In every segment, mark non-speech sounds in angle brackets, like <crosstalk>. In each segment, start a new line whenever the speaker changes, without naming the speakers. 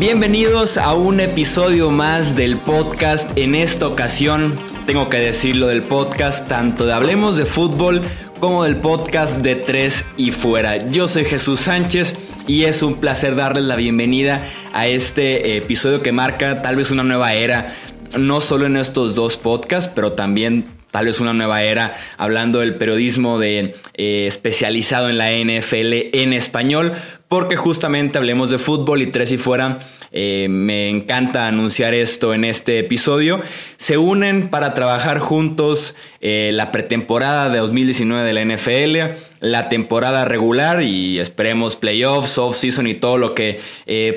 Bienvenidos a un episodio más del podcast. En esta ocasión, tengo que decirlo del podcast, tanto de Hablemos de Fútbol como del podcast de Tres y Fuera. Yo soy Jesús Sánchez y es un placer darles la bienvenida a este episodio que marca tal vez una nueva era, no solo en estos dos podcasts, pero también tal vez una nueva era hablando del periodismo de, eh, especializado en la NFL en español, porque justamente hablemos de fútbol y tres y fuera. Eh, me encanta anunciar esto en este episodio. Se unen para trabajar juntos eh, la pretemporada de 2019 de la NFL, la temporada regular y esperemos playoffs, off-season y todo lo que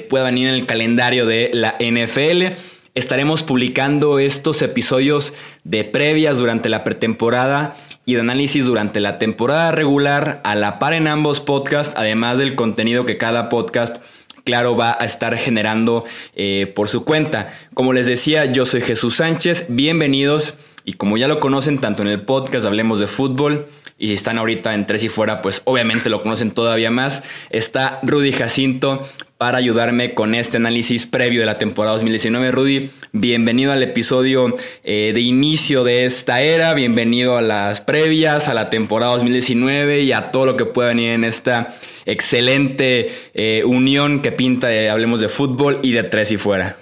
pueda venir en el calendario de la NFL. Estaremos publicando estos episodios de previas durante la pretemporada y de análisis durante la temporada regular a la par en ambos podcasts, además del contenido que cada podcast claro, va a estar generando eh, por su cuenta. Como les decía, yo soy Jesús Sánchez, bienvenidos y como ya lo conocen tanto en el podcast Hablemos de Fútbol y si están ahorita en Tres y Fuera, pues obviamente lo conocen todavía más, está Rudy Jacinto para ayudarme con este análisis previo de la temporada 2019. Rudy, bienvenido al episodio eh, de inicio de esta era, bienvenido a las previas, a la temporada 2019 y a todo lo que pueda venir en esta excelente eh, unión que pinta de Hablemos de Fútbol y de Tres y Fuera.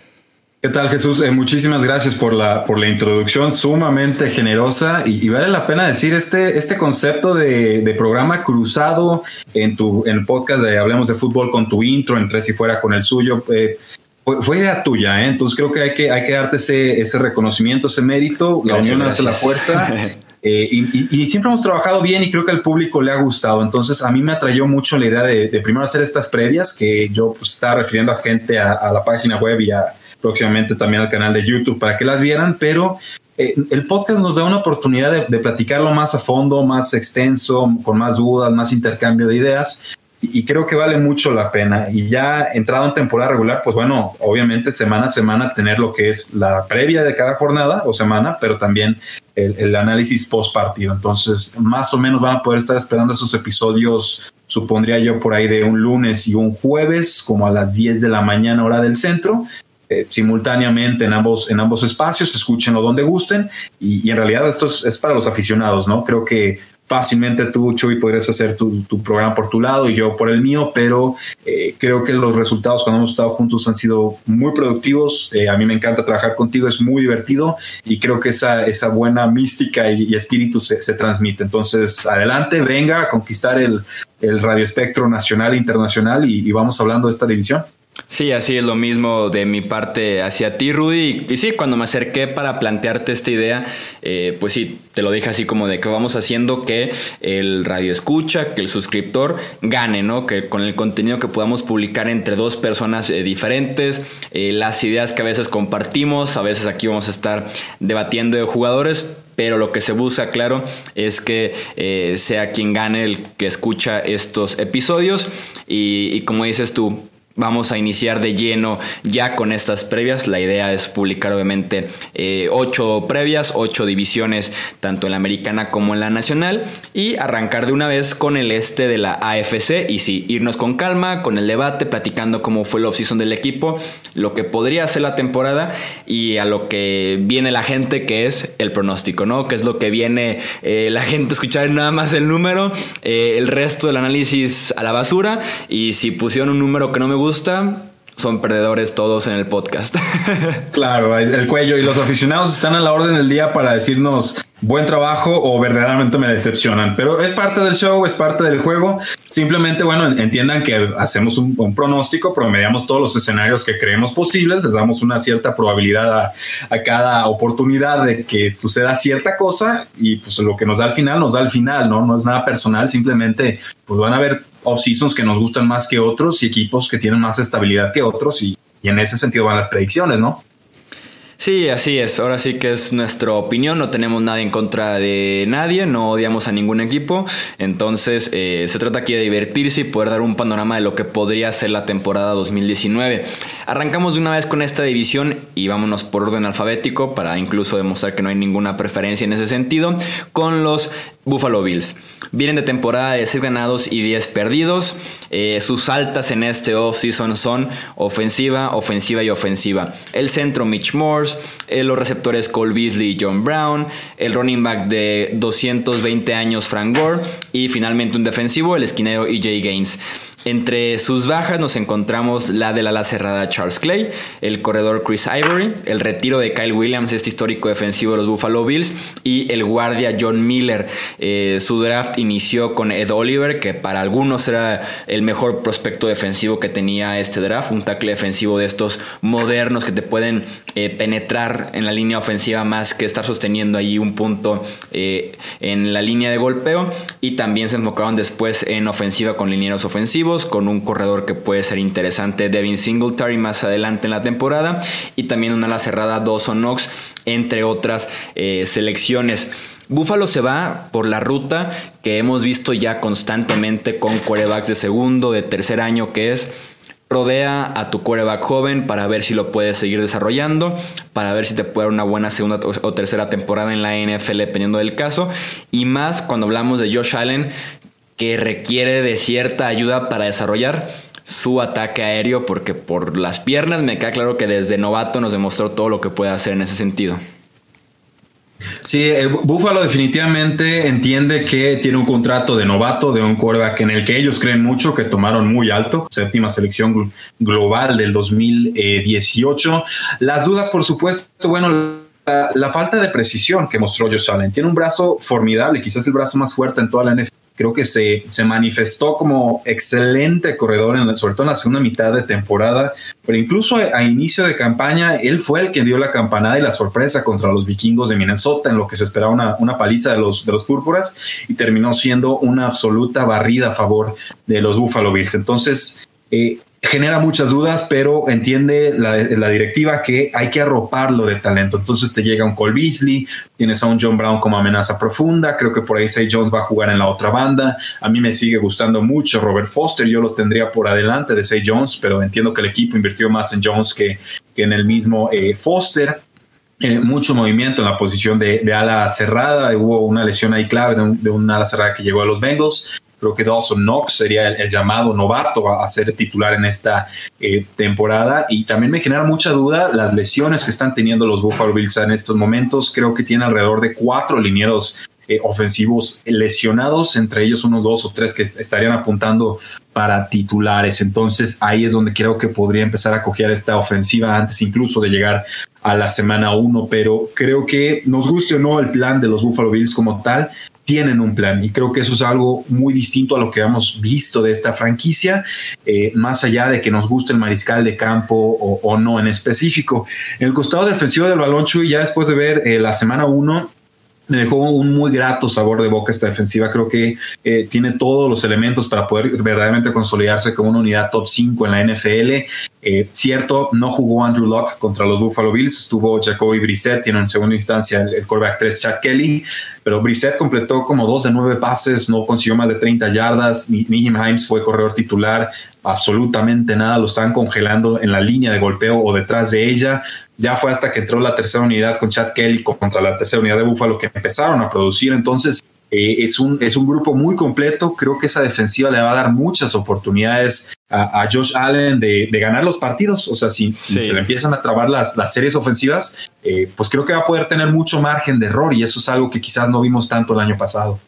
¿Qué tal Jesús? Eh, muchísimas gracias por la, por la introducción sumamente generosa y, vale la pena decir este, este concepto de, de, programa cruzado en tu en el podcast de Hablemos de Fútbol con tu intro, en Tres y Fuera con el suyo. Eh, fue, idea tuya, ¿eh? entonces creo que hay que, hay que darte ese, ese reconocimiento, ese mérito. La unión hace la fuerza. <laughs> Eh, y, siempre hemos trabajado bien y creo que al público le ha gustado. Entonces a mí me atrayó mucho la idea de, primero hacer estas previas, que yo pues, estaba refiriendo a gente a, a la página web y a, próximamente también al canal de YouTube para que las vieran, pero eh, el podcast nos da una oportunidad de, platicarlo más a fondo, más extenso, con más dudas, más intercambio de ideas. Y, creo que vale mucho la pena. Y ya entrado en temporada regular, pues bueno, obviamente semana a semana tener lo que es la previa de cada jornada o semana, pero también el, el análisis post partido. Entonces, más o menos van a poder estar esperando esos episodios supondría yo por ahí de un lunes y un jueves, como a las 10 de la mañana hora del centro, eh, simultáneamente en ambos, en ambos espacios, escúchenlo donde gusten y, en realidad esto es, para los aficionados, ¿no? Creo que fácilmente tú, Chuy, podrías hacer tu, programa por tu lado y yo por el mío, pero eh, creo que los resultados cuando hemos estado juntos han sido muy productivos. Eh, a mí me encanta trabajar contigo, es muy divertido y creo que esa, esa buena mística y, espíritu se, transmite. Entonces, adelante, venga a conquistar el, el radio espectro nacional e internacional y vamos hablando de esta división.
Sí, así es lo mismo de mi parte hacia ti, Rudy. Y, sí, cuando me acerqué para plantearte esta idea, eh, pues sí, te lo dije así como de que vamos haciendo que el radio escucha, que el suscriptor gane, ¿no? Que con el contenido que podamos publicar entre dos personas eh, diferentes, eh, las ideas que a veces compartimos, a veces aquí vamos a estar debatiendo de jugadores, pero lo que se busca, claro, es que sea quien gane el que escucha estos episodios. y, como dices tú, Vamos a iniciar de lleno ya con estas previas. La idea es publicar obviamente eh, ocho previas, ocho divisiones, tanto en la americana como en la nacional, y arrancar de una vez con el este de la AFC. Y sí, irnos con calma, con el debate, platicando cómo fue la offseason del equipo, lo que podría ser la temporada y a lo que viene la gente, que es el pronóstico, ¿no? Que es lo que viene eh, la gente <laughs> escuchar nada más el número, eh, el resto del análisis a la basura. Y si pusieron un número que no me gusta, son perdedores todos en el podcast. <laughs>
claro, el cuello y los aficionados están a la orden del día para decirnos buen trabajo o verdaderamente me decepcionan. Pero es parte del show, es parte del juego. Simplemente, bueno, entiendan que hacemos un, pronóstico, promediamos todos los escenarios que creemos posibles, les damos una cierta probabilidad a, cada oportunidad de que suceda cierta cosa y pues lo que nos da al final, nos da al final, ¿no? No es nada personal, simplemente pues van a ver off-seasons que nos gustan más que otros y equipos que tienen más estabilidad que otros y, y en ese sentido van las predicciones, ¿no?
Sí, así es. Ahora sí que es nuestra opinión. No tenemos nada en contra de nadie. No odiamos a ningún equipo. Entonces, eh, se trata aquí de divertirse y poder dar un panorama de lo que podría ser la temporada 2019. Arrancamos de una vez con esta división y vámonos por orden alfabético para incluso demostrar que no hay ninguna preferencia en ese sentido. Con los Buffalo Bills. Vienen de temporada de 6 ganados y 10 perdidos. Eh, sus altas en este offseason son ofensiva, ofensiva y ofensiva. El centro Mitch Morse, eh, los receptores Cole Beasley y John Brown, el running back de 220 años Frank Gore y finalmente un defensivo, el esquinero EJ Gaines. Entre sus bajas nos encontramos la del ala cerrada Charles Clay, el corredor Chris Ivory, el retiro de Kyle Williams, este histórico defensivo de los Buffalo Bills, y el guardia John Miller. Eh, su draft inició con Ed Oliver, que para algunos era el mejor prospecto defensivo que tenía este draft, un tackle defensivo de estos modernos que te pueden eh, penetrar en la línea ofensiva más que estar sosteniendo ahí un punto eh, en la línea de golpeo. Y también se enfocaron después en ofensiva con linieros ofensivos con un corredor que puede ser interesante, Devin Singletary más adelante en la temporada y también una ala cerrada Dawson Knox, entre otras eh, selecciones. Buffalo se va por la ruta que hemos visto ya constantemente con quarterbacks de segundo, de tercer año, que es rodea a tu quarterback joven para ver si lo puedes seguir desarrollando, para ver si te puede dar una buena segunda o tercera temporada en la NFL dependiendo del caso, y más cuando hablamos de Josh Allen, que requiere de cierta ayuda para desarrollar su ataque aéreo, porque por las piernas me queda claro que desde novato nos demostró todo lo que puede hacer en ese sentido.
Sí, eh, Buffalo definitivamente entiende que tiene un contrato de novato de un quarterback en el que ellos creen mucho, que tomaron muy alto, séptima selección global del 2018. Las dudas, por supuesto, bueno, la, falta de precisión que mostró Josh Allen. Tiene un brazo formidable, quizás el brazo más fuerte en toda la NFL creo que se, se manifestó como excelente corredor, en, sobre todo en la segunda mitad de temporada, pero incluso a, inicio de campaña, él fue el que dio la campanada y la sorpresa contra los vikingos de Minnesota, en lo que se esperaba una, una paliza de los, de los púrpuras, y terminó siendo una absoluta barrida a favor de los Buffalo Bills. Entonces, eh, genera muchas dudas, pero entiende la, directiva que hay que arroparlo de talento. Entonces te llega un Cole Beasley, tienes a un John Brown como amenaza profunda, creo que por ahí Say Jones va a jugar en la otra banda. A mí me sigue gustando mucho Robert Foster, yo lo tendría por adelante de Say Jones, pero entiendo que el equipo invirtió más en Jones que, que en el mismo eh, Foster. Eh, mucho movimiento en la posición de, ala cerrada. Hubo una lesión ahí clave de, un, de una ala cerrada que llegó a los Bengals. Creo que Dawson Knox sería el, llamado novato a, ser titular en esta eh, temporada. Y también me genera mucha duda las lesiones que están teniendo los Buffalo Bills en estos momentos. Creo que tiene alrededor de cuatro linieros eh, ofensivos lesionados, entre ellos unos dos o tres que estarían apuntando para titulares. Entonces ahí es donde creo que podría empezar a coger esta ofensiva antes incluso de llegar a la semana uno, pero creo que nos guste o no el plan de los Buffalo Bills como tal, tienen un plan y creo que eso es algo muy distinto a lo que hemos visto de esta franquicia, eh, más allá de que nos guste el mariscal de campo o, no en específico. En el costado defensivo del balón, Chuy, ya después de ver eh, la semana 1, me dejó un muy grato sabor de boca esta defensiva. Creo que eh, tiene todos los elementos para poder verdaderamente consolidarse como una unidad top 5 en la NFL. Eh, cierto, no jugó Andrew Locke contra los Buffalo Bills, estuvo Jacoby Brissett, tiene en segunda instancia el, el quarterback 3 Chad Kelly, pero Brissett completó como 2 de 9 pases, no consiguió más de 30 yardas. Nihim Himes fue corredor titular, absolutamente nada, lo estaban congelando en la línea de golpeo o detrás de ella. Ya fue hasta que entró la tercera unidad con Chad Kelly contra la tercera unidad de Buffalo que empezaron a producir. Entonces, eh, es, un, es un grupo muy completo. Creo que esa defensiva le va a dar muchas oportunidades a, Josh Allen de, ganar los partidos. O sea, si, se le empiezan a trabar las, las series ofensivas, eh, pues creo que va a poder tener mucho margen de error y eso es algo que quizás no vimos tanto el año pasado.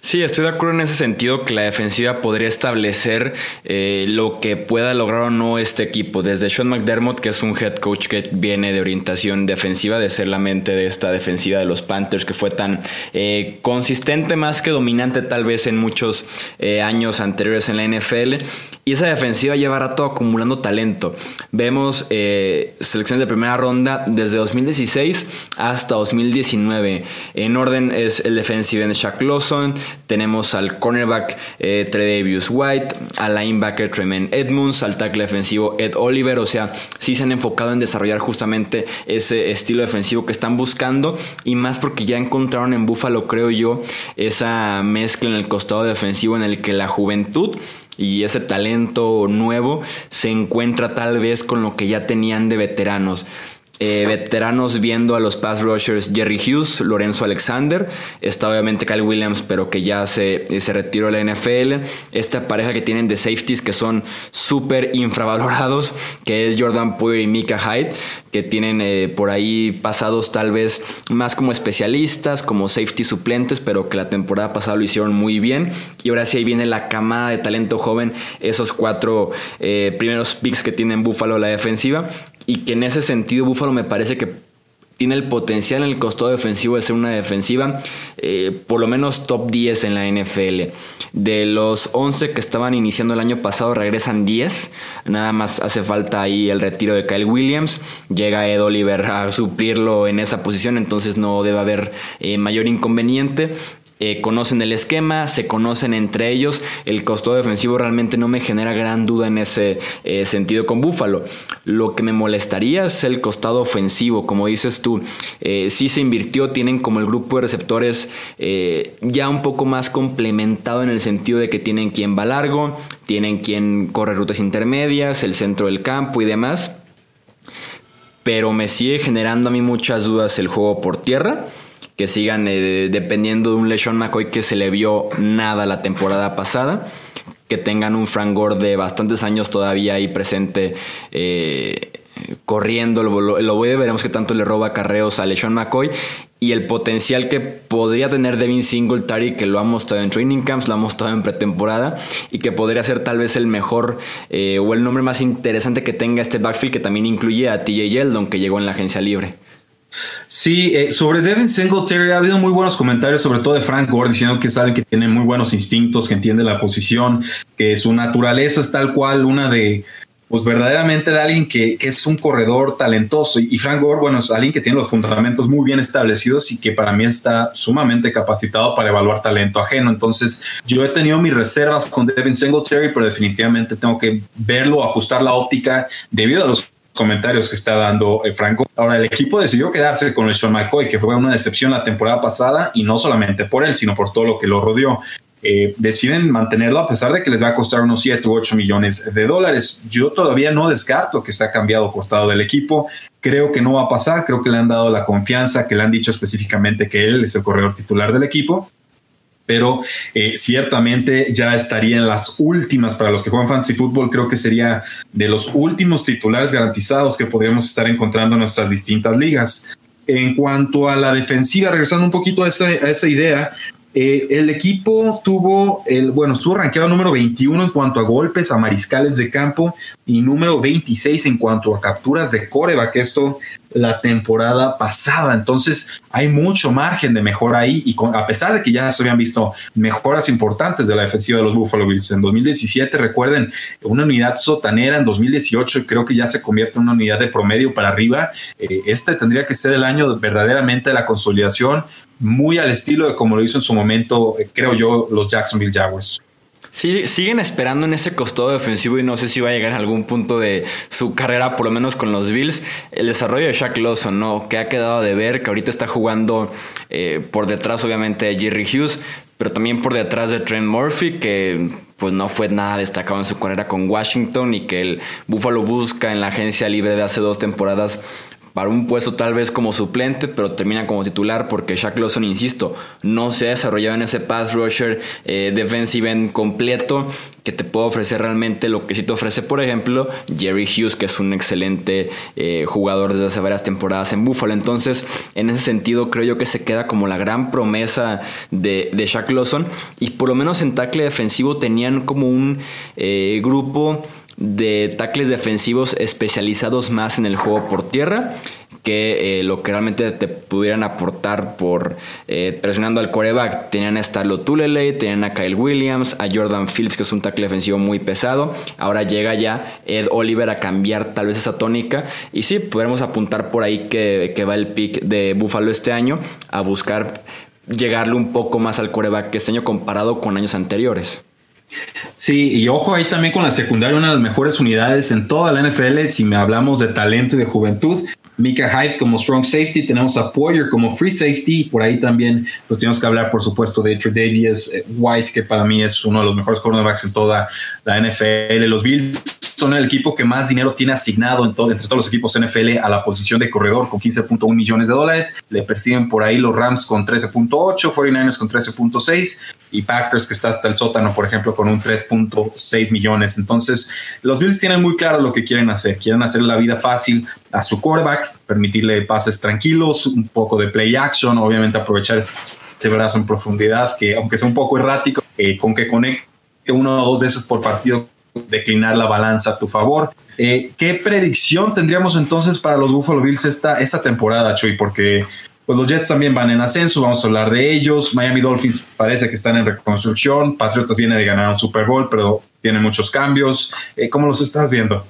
Sí, estoy de acuerdo en ese sentido que la defensiva podría establecer eh, lo que pueda lograr o no este equipo. Desde Sean McDermott, que es un head coach que viene de orientación defensiva, de ser la mente de esta defensiva de los Panthers, que fue tan eh, consistente más que dominante tal vez en muchos eh, años anteriores en la NFL. y esa defensiva lleva rato acumulando talento. Vemos selecciones de primera ronda desde 2016 hasta 2019. En orden es el defensive end Shaq Lawson, tenemos al cornerback eh, Tredavious White, al linebacker Tremaine Edmonds, al tackle defensivo Ed Oliver. O sea, sí se han enfocado en desarrollar justamente ese estilo defensivo que están buscando y más porque ya encontraron en Buffalo, creo yo, esa mezcla en el costado defensivo en el que la juventud y ese talento nuevo se encuentra tal vez con lo que ya tenían de veteranos. Eh, veteranos viendo a los pass rushers Jerry Hughes, Lorenzo Alexander, está obviamente Kyle Williams, pero que ya se, se retiró de la NFL. Esta pareja que tienen de safeties que son súper infravalorados, que es Jordan Poyer y Mika Hyde, que tienen eh, por ahí pasados tal vez más como especialistas, como safety suplentes, pero que la temporada pasada lo hicieron muy bien. Y ahora sí ahí viene la camada de talento joven, esos cuatro eh, primeros picks que tienen Buffalo la defensiva y que en ese sentido Buffalo me parece que tiene el potencial en el costado defensivo de ser una defensiva eh, por lo menos top 10 en la NFL. De los 11 que estaban iniciando el año pasado regresan 10. Nada más hace falta ahí el retiro de Kyle Williams. Llega Ed Oliver a suplirlo en esa posición, entonces no debe haber eh, mayor inconveniente. Eh, conocen el esquema, se conocen entre ellos. El costo defensivo realmente no me genera gran duda en ese eh, sentido con Búfalo. Lo que me molestaría es el costado ofensivo, como dices tú. Eh, sí se invirtió, tienen como el grupo de receptores ya un poco más complementado en el sentido de que tienen quien va largo, tienen quien corre rutas intermedias, el centro del campo y demás. Pero me sigue generando a mí muchas dudas el juego por tierra que sigan eh, dependiendo de un LeSean McCoy que se le vio nada la temporada pasada, que tengan un Frank Gore de bastantes años todavía ahí presente. Eh, corriendo, lo, voy a veremos que tanto le roba carreos a LeSean McCoy y el potencial que podría tener Devin Singletary, que lo ha mostrado en training camps, lo ha mostrado en pretemporada, y que podría ser tal vez el mejor eh, o el nombre más interesante que tenga este backfield, que también incluye a TJ Yeldon, que llegó en la agencia libre.
Sí, eh, sobre Devin Singletary ha habido muy buenos comentarios, sobre todo de Frank Gore, diciendo que alguien que tiene muy buenos instintos, que entiende la posición, que su naturaleza es tal cual una de, pues verdaderamente de alguien que, es un corredor talentoso. Y Frank Gore, bueno, es alguien que tiene los fundamentos muy bien establecidos y que para mí está sumamente capacitado para evaluar talento ajeno. Entonces, yo he tenido mis reservas con Devin Singletary, pero definitivamente tengo que verlo, ajustar la óptica debido a los comentarios que está dando eh, Franco. Ahora, el equipo decidió quedarse con el Sean McCoy, que fue una decepción la temporada pasada, y no solamente por él, sino por todo lo que lo rodeó. Eh, deciden mantenerlo a pesar de que les va a costar unos 7 u 8 millones de dólares. Yo todavía no descarto que se ha cambiado cortado del equipo. Creo que no va a pasar. Creo que le han dado la confianza, que le han dicho específicamente que él es el corredor titular del equipo pero eh, ciertamente ya estaría en las últimas para los que juegan fantasy fútbol. Creo que sería de los últimos titulares garantizados que podríamos estar encontrando en nuestras distintas ligas. En cuanto a la defensiva, regresando un poquito a esa, a esa idea, eh, el equipo tuvo, el, bueno, estuvo rankeado número 21 en cuanto a golpes a mariscales de campo y número 26 en cuanto a capturas de coreback, esto la temporada pasada. Entonces hay mucho margen de mejora ahí y a pesar de que ya se habían visto mejoras importantes de la defensiva de los Buffalo Bills en 2017, recuerden, una unidad sotanera en 2018 creo que ya se convierte en una unidad de promedio para arriba. Eh, este tendría que ser el año verdaderamente de la consolidación muy al estilo de como lo hizo en su momento, eh, creo yo, los Jacksonville Jaguars.
Sí, siguen esperando en ese costado defensivo y no sé si va a llegar a algún punto de su carrera, por lo menos con los Bills. El desarrollo de Shaq Lawson, ¿no? Que ha quedado de ver, que ahorita está jugando eh, por detrás, obviamente, de Jerry Hughes, pero también por detrás de Trent Murphy, que pues no fue nada destacado en su carrera con Washington y que el Buffalo busca en la agencia libre de hace dos temporadas para un puesto tal vez como suplente, pero termina como titular porque Shaq Lawson, insisto, no se ha desarrollado en ese pass rusher eh, defensive end completo que te puede ofrecer realmente lo que sí te ofrece, por ejemplo, Jerry Hughes, que es un excelente eh, jugador desde hace varias temporadas en Buffalo. Entonces, en ese sentido, creo yo que se queda como la gran promesa de, de Shaq Lawson y por lo menos en tackle defensivo tenían como un eh, grupo de tackles defensivos especializados más en el juego por tierra que eh, lo que realmente te pudieran aportar por eh, presionando al coreback. Tenían a Starlo Tulele, tenían a Kyle Williams, a Jordan Phillips, que es un tackle defensivo muy pesado. Ahora llega ya Ed Oliver a cambiar tal vez esa tónica. Y sí, podremos apuntar por ahí que, que va el pick de Buffalo este año a buscar llegarle un poco más al coreback este año comparado con años anteriores.
Sí, y ojo ahí también con la secundaria, una de las mejores unidades en toda la NFL, si me hablamos de talento y de juventud. Mika Hyde como strong safety, tenemos a Poyer como free safety, y por ahí también pues tenemos que hablar, por supuesto, de Davis eh, White, que para mí es uno de los mejores cornerbacks en toda la NFL. Los Bills son el equipo que más dinero tiene asignado en entre todos los equipos NFL a la posición de corredor con 15.1 millones de dólares. Le persiguen por ahí los Rams con 13.8, 49ers con 13.6 y Packers que está hasta el sótano, por ejemplo, con un 3.6 millones. Entonces, los Bills tienen muy claro lo que quieren hacer. Quieren hacer la vida fácil a su quarterback, permitirle pases tranquilos, un poco de play action, obviamente aprovechar ese brazo en profundidad que aunque sea un poco errático, eh, con que conecte uno o dos veces por partido declinar la balanza a tu favor. Eh, ¿Qué predicción tendríamos entonces para los Buffalo Bills esta, esta temporada, Chuy? Porque pues, los Jets también van en ascenso, vamos a hablar de ellos. Miami Dolphins parece que están en reconstrucción. Patriotas viene de ganar un Super Bowl, pero tiene muchos cambios. Eh, ¿Cómo los estás viendo?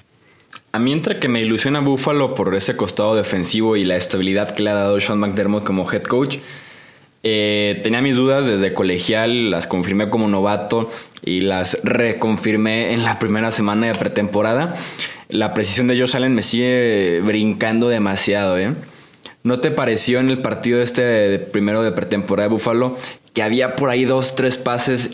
A mí entre que me ilusiona Buffalo por ese costado defensivo y la estabilidad que le ha dado Sean McDermott como head coach, eh, tenía mis dudas desde colegial, las confirmé como novato y las reconfirmé en la primera semana de pretemporada. La precisión de Josh Allen me sigue brincando demasiado. ¿eh? ¿No te pareció en el partido este primero de pretemporada de Buffalo que había por ahí dos, tres pases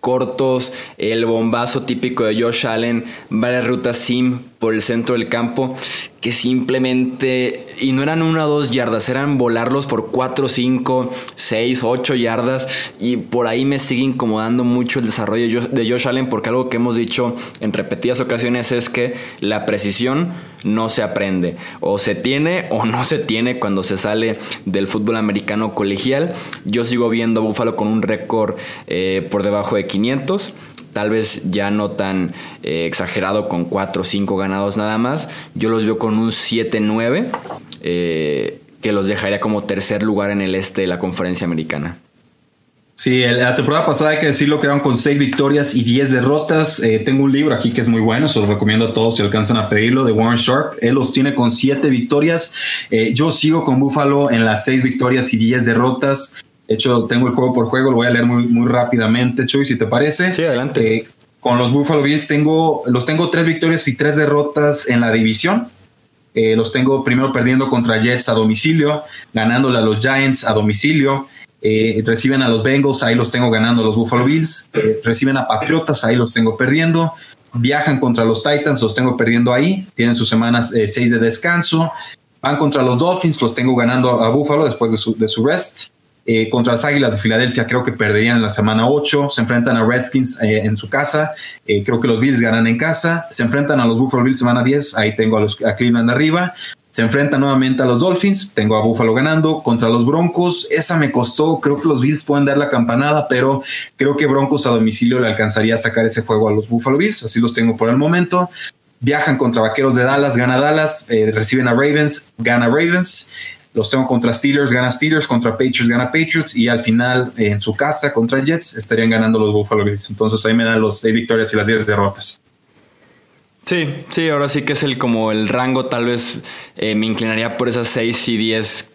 cortos, el bombazo típico de Josh Allen, varias rutas sim por el centro del campo, que simplemente, y no eran una o dos yardas, eran volarlos por cuatro, cinco, seis, ocho yardas, y por ahí me sigue incomodando mucho el desarrollo de Josh Allen, porque algo que hemos dicho en repetidas ocasiones es que la precisión no se aprende, o se tiene o no se tiene cuando se sale del fútbol americano colegial. Yo sigo viendo a Buffalo con un récord eh, por debajo de 500 tal vez ya no tan eh, exagerado con 4 o 5 ganados nada más. Yo los veo con un 7-9 eh, que los dejaría como tercer lugar en el este de la conferencia americana.
Sí, la temporada pasada hay que decirlo que eran con 6 victorias y 10 derrotas. Eh, tengo un libro aquí que es muy bueno, se lo recomiendo a todos si alcanzan a pedirlo, de Warren Sharp. Él los tiene con 7 victorias. yo sigo con Buffalo en las 6 victorias y 10 derrotas. De hecho, tengo el juego por juego, lo voy a leer muy, muy rápidamente, Chuy, si te parece.
Sí, adelante.
Eh, con los Buffalo Bills tengo, los tengo tres victorias y tres derrotas en la división. Eh, los tengo primero perdiendo contra Jets a domicilio, ganándole a los Giants a domicilio. Eh, reciben a los Bengals, ahí los tengo ganando los Buffalo Bills. reciben a Patriotas, ahí los tengo perdiendo. Viajan contra los Titans, los tengo perdiendo ahí. Tienen sus semanas seis de descanso. Van contra los Dolphins, los tengo ganando a, Buffalo después de su, de su rest. Eh, contra las Águilas de Filadelfia creo que perderían en la semana 8. Se enfrentan a Redskins eh, en su casa. Eh, creo que los Bills ganan en casa. Se enfrentan a los Buffalo Bills semana 10. Ahí tengo a, los, Cleveland arriba. Se enfrentan nuevamente a los Dolphins. Tengo a Buffalo ganando contra los Broncos. Esa me costó. Creo que los Bills pueden dar la campanada, pero creo que Broncos a domicilio le alcanzaría a sacar ese juego a los Buffalo Bills. Así los tengo por el momento. Viajan contra Vaqueros de Dallas, gana Dallas. reciben a Ravens, gana Ravens. Los tengo contra Steelers, gana Steelers, contra Patriots, gana Patriots y al final en su casa contra Jets estarían ganando los Buffalo Bills. Entonces ahí me dan los seis victorias y las diez derrotas.
Sí, sí, ahora sí que es el como el rango, tal vez eh, me inclinaría por esas seis y diez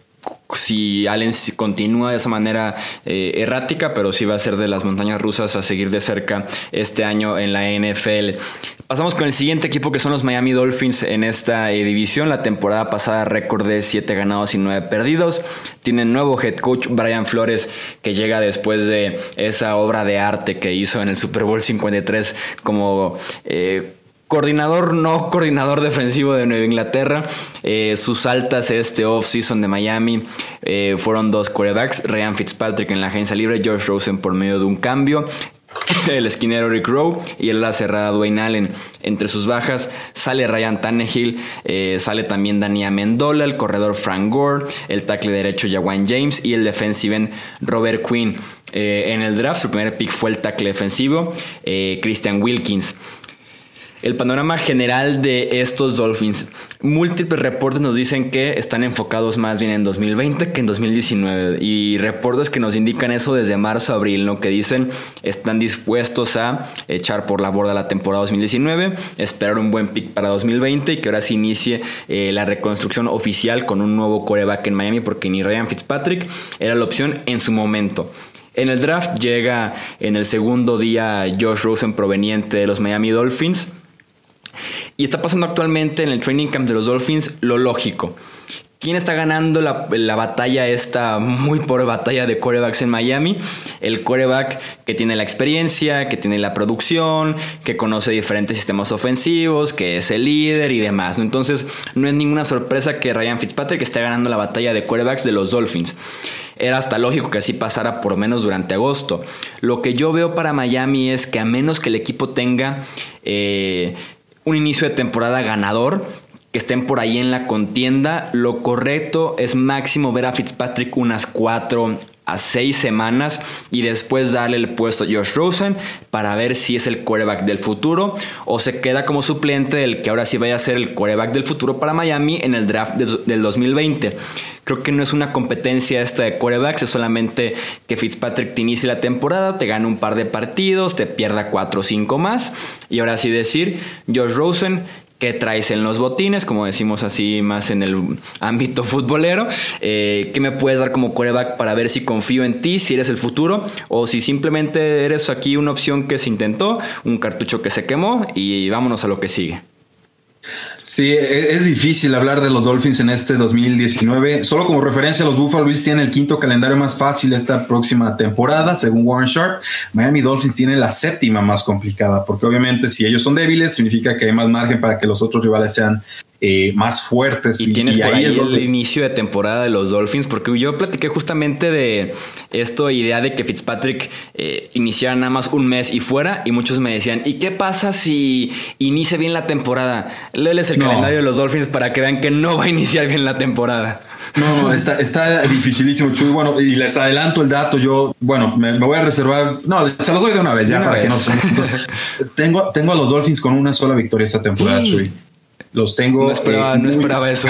si Allen continúa de esa manera eh, errática, pero sí va a ser de las montañas rusas a seguir de cerca este año en la NFL. Pasamos con el siguiente equipo que son los Miami Dolphins en esta división. La temporada pasada récord de 7 ganados y 9 perdidos. Tienen nuevo head coach Brian Flores que llega después de esa obra de arte que hizo en el Super Bowl 53 como... Eh, coordinador, no <laughs> coordinador defensivo de Nueva Inglaterra. Eh, sus altas este off-season de Miami eh, fueron dos quarterbacks, Ryan Fitzpatrick en la agencia libre, Josh Rosen por medio de un cambio. <laughs> El esquinero Rick Rowe y el la cerrada Dwayne Allen. Entre sus bajas sale Ryan Tannehill, eh, sale también Dani Amendola, el corredor Frank Gore, el tackle derecho Jawan James y el defensive end Robert Quinn. en el draft su primer pick fue el tackle defensivo Christian Wilkins. El panorama general de estos Dolphins. Múltiples reportes nos dicen que están enfocados más bien en 2020 que en 2019 y reportes que nos indican eso desde marzo a abril, ¿no? Que dicen están dispuestos a echar por la borda la temporada 2019, esperar un buen pick para 2020 y que ahora se inicie eh, la reconstrucción oficial con un nuevo coreback en Miami porque ni Ryan Fitzpatrick era la opción en su momento. En el draft llega en el segundo día Josh Rosen proveniente de los Miami Dolphins y está pasando actualmente en el training camp de los Dolphins lo lógico. ¿Quién está ganando la, batalla, esta muy pobre batalla de corebacks en Miami? El coreback que tiene la experiencia, que tiene la producción, que conoce diferentes sistemas ofensivos, que es el líder y demás. Entonces, no es ninguna sorpresa que Ryan Fitzpatrick esté ganando la batalla de corebacks de los Dolphins. Era hasta lógico que así pasara por menos durante agosto. Lo que yo veo para Miami es que a menos que el equipo tenga... Eh, un inicio de temporada ganador, que estén por ahí en la contienda. Lo correcto es máximo ver a Fitzpatrick unas cuatro a seis semanas y después darle el puesto a Josh Rosen para ver si es el quarterback del futuro o se queda como suplente del que ahora sí vaya a ser el quarterback del futuro para Miami en el draft del 2020. Creo que no es una competencia esta de quarterbacks, es solamente que Fitzpatrick te inicie la temporada, te gane un par de partidos, te pierda cuatro o cinco más y ahora sí decir, Josh Rosen qué traes en los botines, como decimos así más en el ámbito futbolero, eh, qué me puedes dar como coreback para ver si confío en ti, si eres el futuro, o si simplemente eres aquí una opción que se intentó, un cartucho que se quemó y vámonos a lo que sigue.
Sí, e-, es difícil hablar de los Dolphins en este 2019. Solo como referencia, los Buffalo Bills tienen el quinto calendario más fácil esta próxima temporada, según Warren Sharp. Miami Dolphins tiene la séptima más complicada, porque obviamente si ellos son débiles, significa que hay más margen para que los otros rivales sean eh, más fuertes.
Y, tienes por ahí, el inicio de temporada de los Dolphins, porque yo platiqué justamente de esto, idea de que Fitzpatrick eh, iniciara nada más un mes y fuera, y muchos me decían, ¿y qué pasa si inicia bien la temporada? Léeles el calendario de los Dolphins para que vean que no va a iniciar bien la temporada.
No, está, está dificilísimo, Chuy. Bueno, y les adelanto el dato. Yo, bueno, me, voy a reservar. No, se los doy de una vez ya para que no se. tengo, tengo a los Dolphins con una sola victoria esta temporada, Chuy. Los tengo.
No esperaba, eh, no esperaba eso.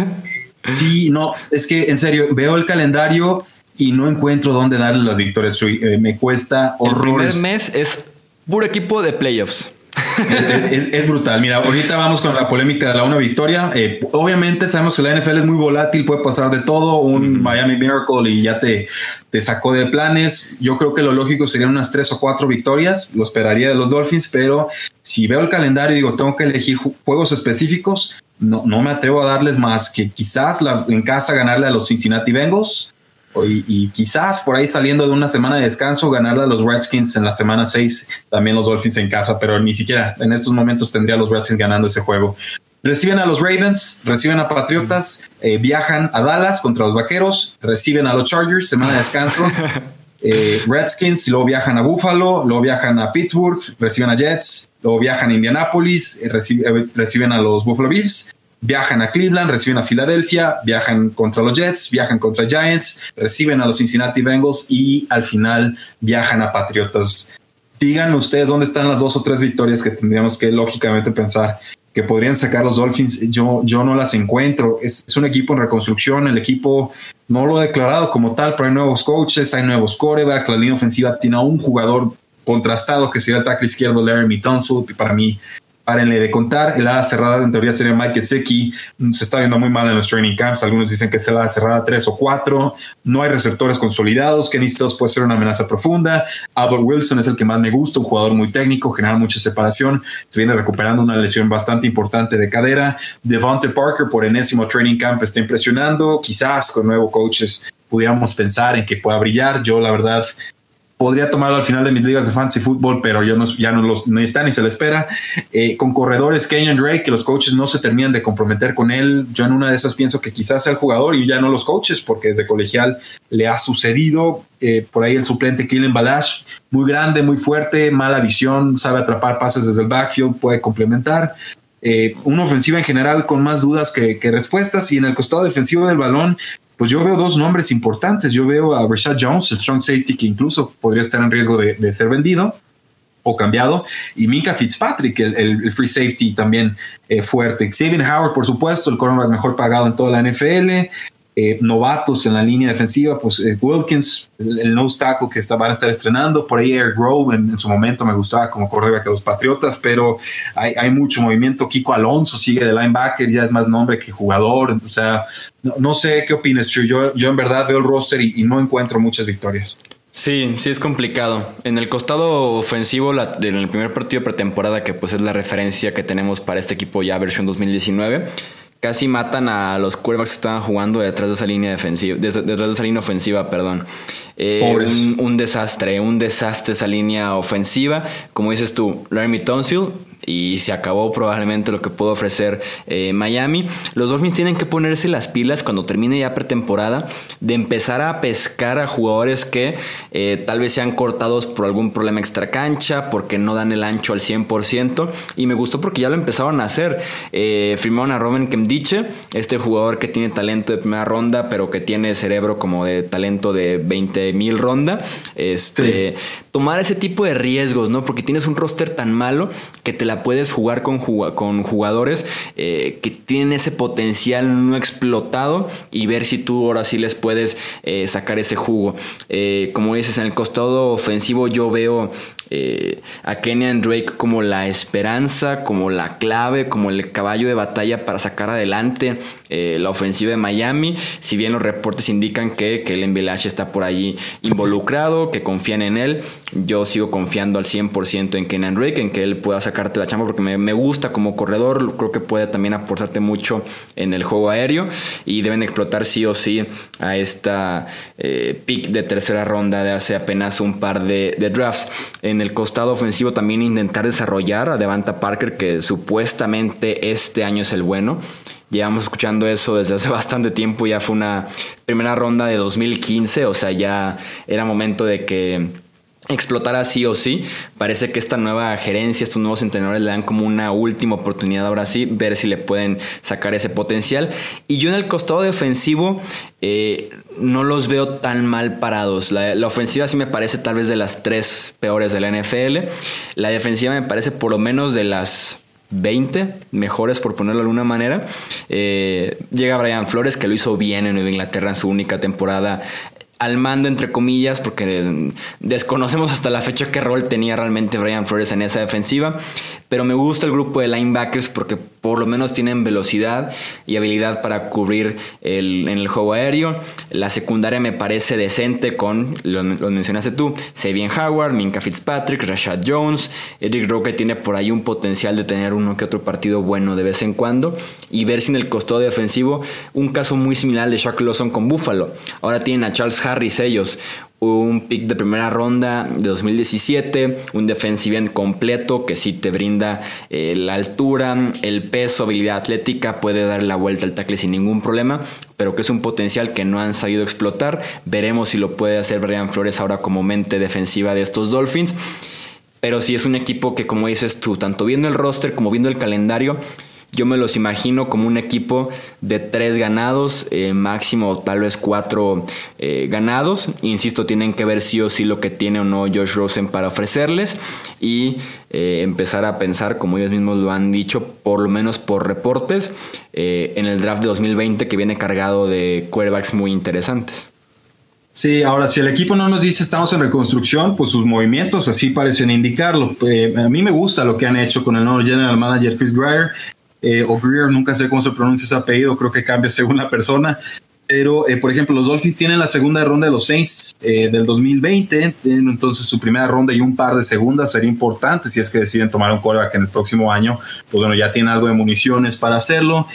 <laughs>
sí, no, es que en serio, veo el calendario y no encuentro dónde darle las victorias. Eh, me cuesta horrores.
El primer mes es puro equipo de playoffs. <laughs>
Es, brutal. Mira, ahorita vamos con la polémica de la una victoria. Eh, obviamente sabemos que la NFL es muy volátil, puede pasar de todo. Un Miami Miracle y ya te, te sacó de planes. Yo creo que lo lógico serían unas tres o cuatro victorias. Lo esperaría de los Dolphins, pero si veo el calendario y digo, tengo que elegir juegos específicos, no, no me atrevo a darles más que quizás la, en casa ganarle a los Cincinnati Bengals y, quizás por ahí saliendo de una semana de descanso ganarle a los Redskins en la semana 6, también los Dolphins en casa, pero ni siquiera en estos momentos tendría a los Redskins ganando ese juego. Reciben a los Ravens, reciben a Patriotas, eh, viajan a Dallas contra los Vaqueros, reciben a los Chargers, semana de descanso. <laughs> Eh, Redskins, luego viajan a Buffalo, luego viajan a Pittsburgh, reciben a Jets, luego viajan a Indianapolis, eh, reciben a los Buffalo Bills, viajan a Cleveland, reciben a Filadelfia, viajan contra los Jets, viajan contra Giants, reciben a los Cincinnati Bengals y al final viajan a Patriotas. Díganme ustedes dónde están las dos o tres victorias que tendríamos que lógicamente pensar que podrían sacar los Dolphins. Yo, yo no las encuentro. Es, un equipo en reconstrucción. El equipo no lo ha declarado como tal, pero hay nuevos coaches, hay nuevos corebacks. La línea ofensiva tiene a un jugador contrastado que sería el tackle izquierdo Larry Tunsil, y para mí párenle de contar. El ala cerrada en teoría sería Mike Seki. Se está viendo muy mal en los training camps. Algunos dicen que es el ala cerrada 3 o 4. No hay receptores consolidados. Kenny Stills puede ser una amenaza profunda. Albert Wilson es el que más me gusta, un jugador muy técnico, genera mucha separación. Se viene recuperando una lesión bastante importante de cadera. Devonte Parker por enésimo training camp está impresionando. Quizás con nuevos coaches pudiéramos pensar en que pueda brillar. Yo, la verdad, podría tomarlo al final de mis ligas de fantasy fútbol, pero ya no los necesitan ni se le espera. Eh, con corredores Kenyon Drake, que los coaches no se terminan de comprometer con él. Yo en una de esas pienso que quizás sea el jugador y ya no los coaches, porque desde colegial le ha sucedido. Eh, por ahí el suplente Killen Balash, muy grande, muy fuerte, mala visión, sabe atrapar pases desde el backfield, puede complementar. Eh, una ofensiva en general con más dudas que, respuestas y en el costado defensivo del balón pues yo veo dos nombres importantes. Yo veo a Rashad Jones, el strong safety, que incluso podría estar en riesgo de, ser vendido. poco cambiado. Y Minka Fitzpatrick, el, free safety también eh, fuerte. Xavier Howard, por supuesto, el cornerback mejor pagado en toda la NFL. Eh, novatos en la línea defensiva, pues eh, Wilkins, el, el, nose tackle que está, van a estar estrenando, por ahí Eric Grove en, su momento me gustaba como corredor que los Patriotas, pero hay, mucho movimiento. Kiko Alonso sigue de linebacker, ya es más nombre que jugador, o sea, no, sé qué opinas, Yo, yo en verdad veo el roster y, no encuentro muchas victorias.
Sí, sí es complicado. En el costado ofensivo, en el primer partido pretemporada, que pues es la referencia que tenemos para este equipo ya versión 2019, casi matan a los quarterbacks que estaban jugando detrás de esa línea defensiva, detrás de esa línea ofensiva, perdón. Eh, un, desastre, un desastre esa línea ofensiva. Como dices tú, Larry Tonsil y se acabó probablemente lo que pudo ofrecer eh, Miami. Los Dolphins tienen que ponerse las pilas cuando termine ya pretemporada de empezar a pescar a jugadores que eh, tal vez sean cortados por algún problema extra cancha, porque no dan el ancho al 100%. Y me gustó porque ya lo empezaron a hacer. Eh, firmaron a Robin Kemdiche, este jugador que tiene talento de primera ronda, pero que tiene cerebro como de talento de 20 mil ronda. Este, Tomar ese tipo de riesgos, ¿no? Porque tienes un roster tan malo que te la puedes jugar con, con jugadores eh, que tienen ese potencial no explotado y ver si tú ahora sí les puedes eh, sacar ese jugo. Eh, como dices, en el costado ofensivo yo veo a Kenyan Drake como la esperanza, como la clave, como el caballo de batalla para sacar adelante la ofensiva de Miami. Si bien los reportes indican que, el Village está por allí involucrado, que confían en él, yo sigo confiando al 100% en Kenan Drake, en que él pueda sacarte la chamba porque me, gusta como corredor, creo que puede también aportarte mucho en el juego aéreo y deben explotar sí o sí a esta eh, pick de tercera ronda de hace apenas un par de, drafts. En el costado ofensivo también intentar desarrollar a Devanta Parker que supuestamente este año es el bueno. Llevamos escuchando eso desde hace <laughs> bastante tiempo, ya fue una primera ronda de 2015, o sea, ya era momento de que explotar sí o sí. Parece que esta nueva gerencia, estos nuevos entrenadores le dan como una última oportunidad ahora sí, ver si le pueden sacar ese potencial. Y yo en el costado defensivo eh, no los veo tan mal parados. La, ofensiva sí me parece tal vez de las tres peores de la NFL. La defensiva me parece por lo menos de las 20 mejores por ponerlo de alguna manera. Eh, llega Brian Flores que lo hizo bien en Nueva Inglaterra en su única temporada al mando, entre comillas, porque desconocemos hasta la fecha qué rol tenía realmente Brian Flores en esa defensiva. Pero me gusta el grupo de linebackers porque por lo menos tienen velocidad y habilidad para cubrir el, en el juego aéreo. La secundaria me parece decente con, lo, mencionaste tú, Sabian Howard, Minka Fitzpatrick, Rashad Jones. Eric Roque tiene por ahí un potencial de tener uno que otro partido bueno de vez en cuando. Y ver si en el costado defensivo, un caso muy similar de Shaq Lawson con Buffalo. Ahora tienen a Charles Harris ellos, un pick de primera ronda de 2017, un defensive end completo que si te brinda eh, la altura, el peso, habilidad atlética, puede dar la vuelta al tackle sin ningún problema, pero que es un potencial que no han sabido explotar. Veremos si lo puede hacer Brian Flores ahora como mente defensiva de estos Dolphins. Pero sí es un equipo que, como dices tú, tanto viendo el roster como viendo el calendario, yo me los imagino como un equipo de tres ganados, eh, máximo tal vez cuatro eh, ganados. Insisto, tienen que ver sí o sí lo que tiene o no Josh Rosen para ofrecerles y eh, empezar a pensar, como ellos mismos lo han dicho, por lo menos por reportes, en el draft de 2020 que viene cargado de quarterbacks muy interesantes.
Sí, ahora si el equipo no nos dice estamos en reconstrucción, pues sus movimientos así parecen indicarlo. a mí me gusta lo que han hecho con el nuevo general manager Chris Greyer eh, o Greer, nunca sé cómo se pronuncia ese apellido, creo que cambia según la persona. Pero, eh, por ejemplo, los Dolphins tienen la segunda ronda de los Saints eh, del 2020, entonces su primera ronda y un par de segundas sería importante si es que deciden tomar un quarterback en el próximo año. Pues bueno, ya tienen algo de municiones para hacerlo.